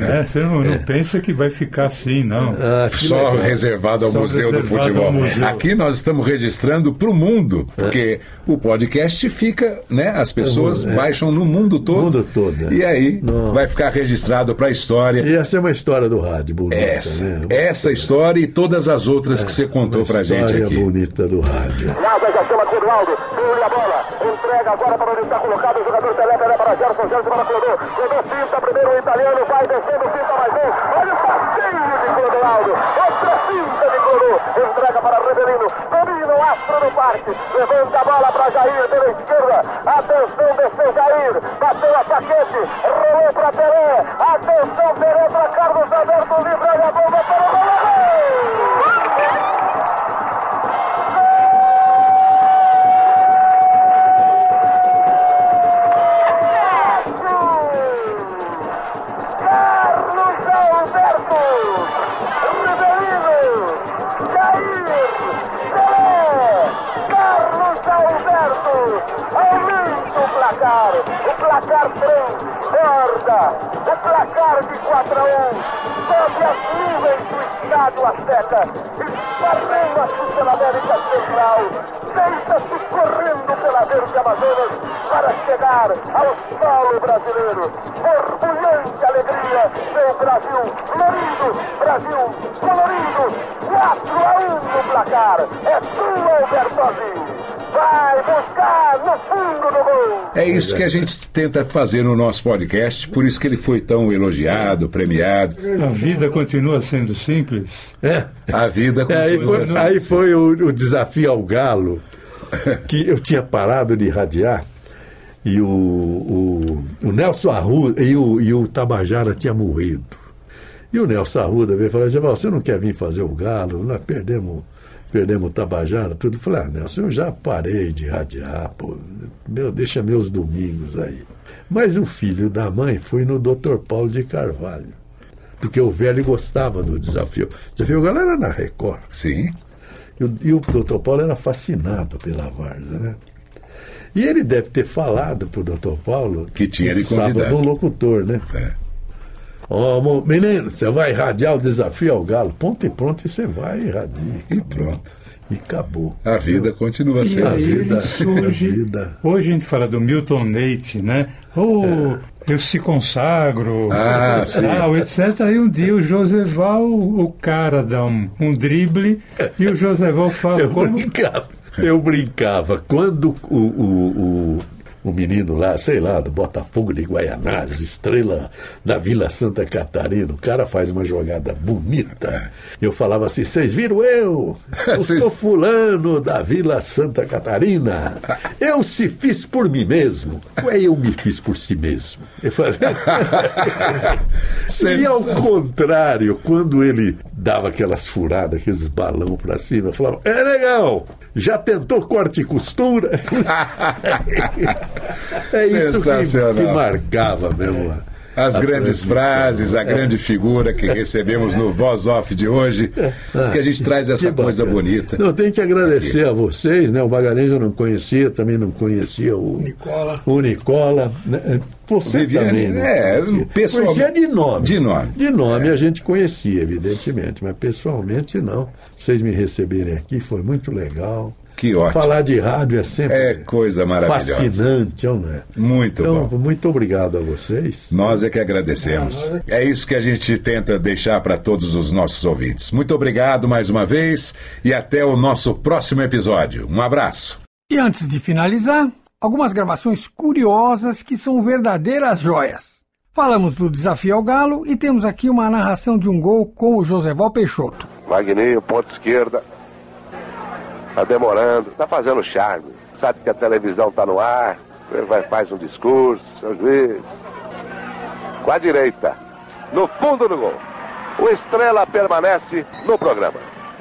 Né? Você não, não pensa que vai ficar assim, não. Ah, Só legal. reservado ao Só Museu do reservado Futebol. ao museu. Aqui nós estamos registrando para o mundo, porque o podcast fica, né? As pessoas É. baixam no mundo todo. Mundo todo, é. E aí Não. vai ficar registrado para a história. E essa é uma história do rádio bonita, Essa, né? essa história e todas as outras que você contou Uma pra gente história aqui. bonita do rádio. Nada já chama tira a bola, entrega agora para onde está colocado o jogador Pelé, Para Gerson, Gerson para Clodô, Clodô finta, primeiro o italiano, vai descendo, finta mais um, olha o passeio de Clodoaldo, outra finta de Clodô, entrega para Reverino, domina o astro do parque, levanta a bola para Jair pela esquerda, atenção, desceu Jair, bateu a paquete, rolou para Pelé, atenção, Pelé para Carlos Alberto, livre. A bomba para o gol! Placar, o placar 3, ainda o placar de 4 a 1 sob as nuvens do Estado Azteca, esparrama-se pela América Central, deita-se correndo pela Verde Amazonas para chegar ao solo brasileiro. Borbulhante alegria, vem o Brasil florido, Brasil colorido, 4 a 1 no placar. É tua, Bertozzi. Vai buscar no fundo do gol. É isso que a gente tenta fazer no nosso podcast, por isso que ele foi tão elogiado, premiado. A vida continua sendo simples. É. A vida É, aí continua foi, sendo aí foi o, o desafio ao galo, <laughs> que eu tinha parado de irradiar, e o, o, o Nelson Arruda e o, e o Tabajara tinha morrido. E o Nelson Arruda veio falar, Geval, você não quer vir fazer o galo? Nós perdemos, perdemos o Tabajara, tudo. Falei, ah, Nelson, eu já parei de irradiar, pô. Meu, deixa meus domingos aí. Mas o filho da mãe foi no Dr. Paulo de Carvalho. Porque o velho gostava do desafio. O desafio Galo era na Record. Sim. E o, e o Dr. Paulo era fascinado pela Varsa, né? E ele deve ter falado pro Dr. Paulo Que tinha ele convidado. de um locutor, né? É. Ó, mo- menino, você vai irradiar o desafio ao galo. Ponto e pronto, e você vai irradiar. E pronto. E acabou. A vida continua E sendo aí assim. ele surge. vida. Hoje a gente fala do Milton Leite, né? Ou eu se consagro, Ah, sim. tal, etc. Aí um dia o Joseval, o cara dá um, um drible e o Joseval fala Eu como. brincava. Eu brincava. Quando o, o, o, o menino lá, sei lá, do Botafogo de Guaianazes, estrela da Vila Santa Catarina, o cara faz uma jogada bonita. Eu falava assim: vocês viram eu? Eu <laughs> sou fulano da Vila Santa Catarina. Eu se fiz por mim mesmo. Ué, eu me fiz por si mesmo. Eu fazia... <laughs> E ao contrário, quando ele dava aquelas furadas, aqueles balão pra cima, eu falava: É legal, já tentou corte e costura? <laughs> é isso que, que marcava mesmo lá. As A grandes frases, a grande figura que recebemos no Voz Off de hoje, que a gente traz essa Ah, coisa bonita. Não, tem que agradecer a vocês, né? O Magalhães eu não conhecia, também não conhecia o Nicola. O Nicola. Né? Você Viviane, também não é, conhecia. pessoal- Conhecia de nome. De nome. De nome a gente conhecia, evidentemente, mas pessoalmente não. Vocês me receberem aqui foi muito legal. Que ótimo. Falar de rádio é sempre É coisa maravilhosa. fascinante, não é? Muito então, bom. muito obrigado a vocês. Nós é que agradecemos. É isso que a gente tenta deixar para todos os nossos ouvintes. Muito obrigado mais uma vez e até o nosso próximo episódio. Um abraço. E antes de finalizar, algumas gravações curiosas que são verdadeiras joias. Falamos do desafio ao Galo e temos aqui uma narração de um gol com o Joseval Peixoto. Magninho, ponta esquerda. Tá demorando, tá fazendo charme. Sabe que a televisão tá no ar, ele vai faz um discurso, seu juiz. Com a direita, no fundo do gol. O Estrela permanece no programa.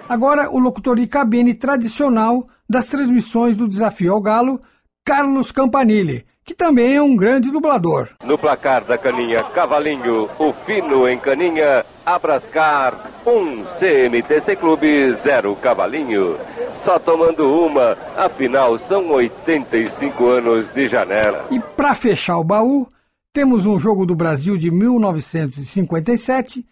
Agora, o locutor de cabine tradicional das transmissões do desafio ao Galo, Carlos Campanile, que também é um grande dublador. No placar da caninha Cavalinho, o fino em caninha, Abrascar, 1 CMTC Clube, 0 Cavalinho. Só tomando uma, afinal são 85 anos de janela. E para fechar o baú, temos um jogo do Brasil de 1957,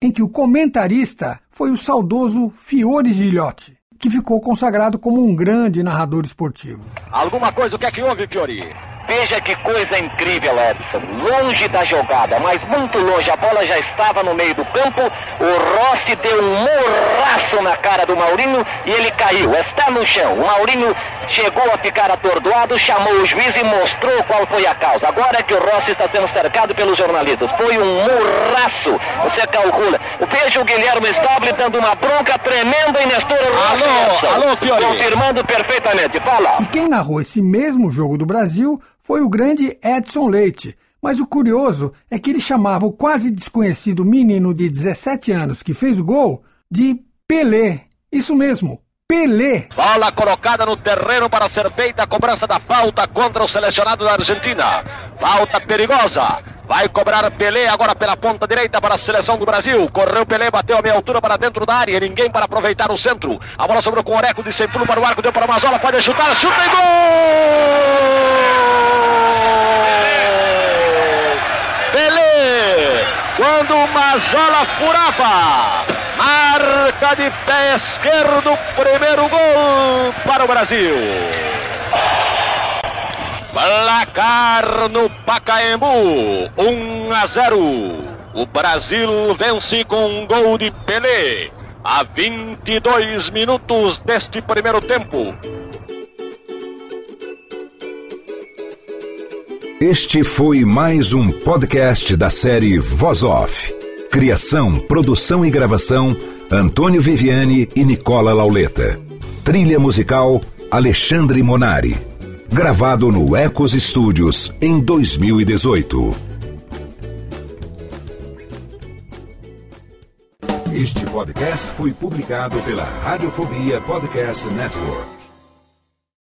em que o comentarista foi o saudoso Fiore Gilhote, que ficou consagrado como um grande narrador esportivo. Alguma coisa, o que é que houve, Fiori? Veja que coisa incrível, Edson. Longe da jogada, mas muito longe. A bola já estava no meio do campo. O Rossi deu um morraço na cara do Maurinho e ele caiu. Está no chão. O Maurinho chegou a ficar atordoado, chamou o juiz e mostrou qual foi a causa. Agora que o Rossi está sendo cercado pelos jornalistas. Foi um morraço. Você calcula. Veja o Guilherme Stable dando uma bronca tremenda em Nestor Rossi. Alô, Alô, Fiori. Confirmando perfeitamente. Fala. E quem narrou esse mesmo jogo do Brasil foi o grande Edson Leite. Mas o curioso é que ele chamava o quase desconhecido menino de 17 anos que fez o gol de Pelé. Isso mesmo, Pelé. Bola colocada no terreno para ser feita a cobrança da falta contra o selecionado da Argentina. Falta perigosa. Vai cobrar Pelé agora pela ponta direita para a seleção do Brasil. Correu Pelé, bateu a meia altura para dentro da área. Ninguém para aproveitar o centro. A bola sobrou com o Oreco de sem pulo para o arco, deu para Mazola. Pode chutar, chuta e gol! Pelé, quando o Mazola furava. Marca de pé esquerdo, primeiro gol para o Brasil. Placar no Pacaembu, 1 a 0. O Brasil vence com um gol de Pelé a 22 minutos deste primeiro tempo. Este foi mais um podcast da série Voz Off. Criação, produção e gravação: Antônio Viviane e Nicola Lauleta. Trilha musical: Alexandre Monari. Gravado no Ecos Studios em 2018. Este podcast foi publicado pela Radiofobia Podcast Network.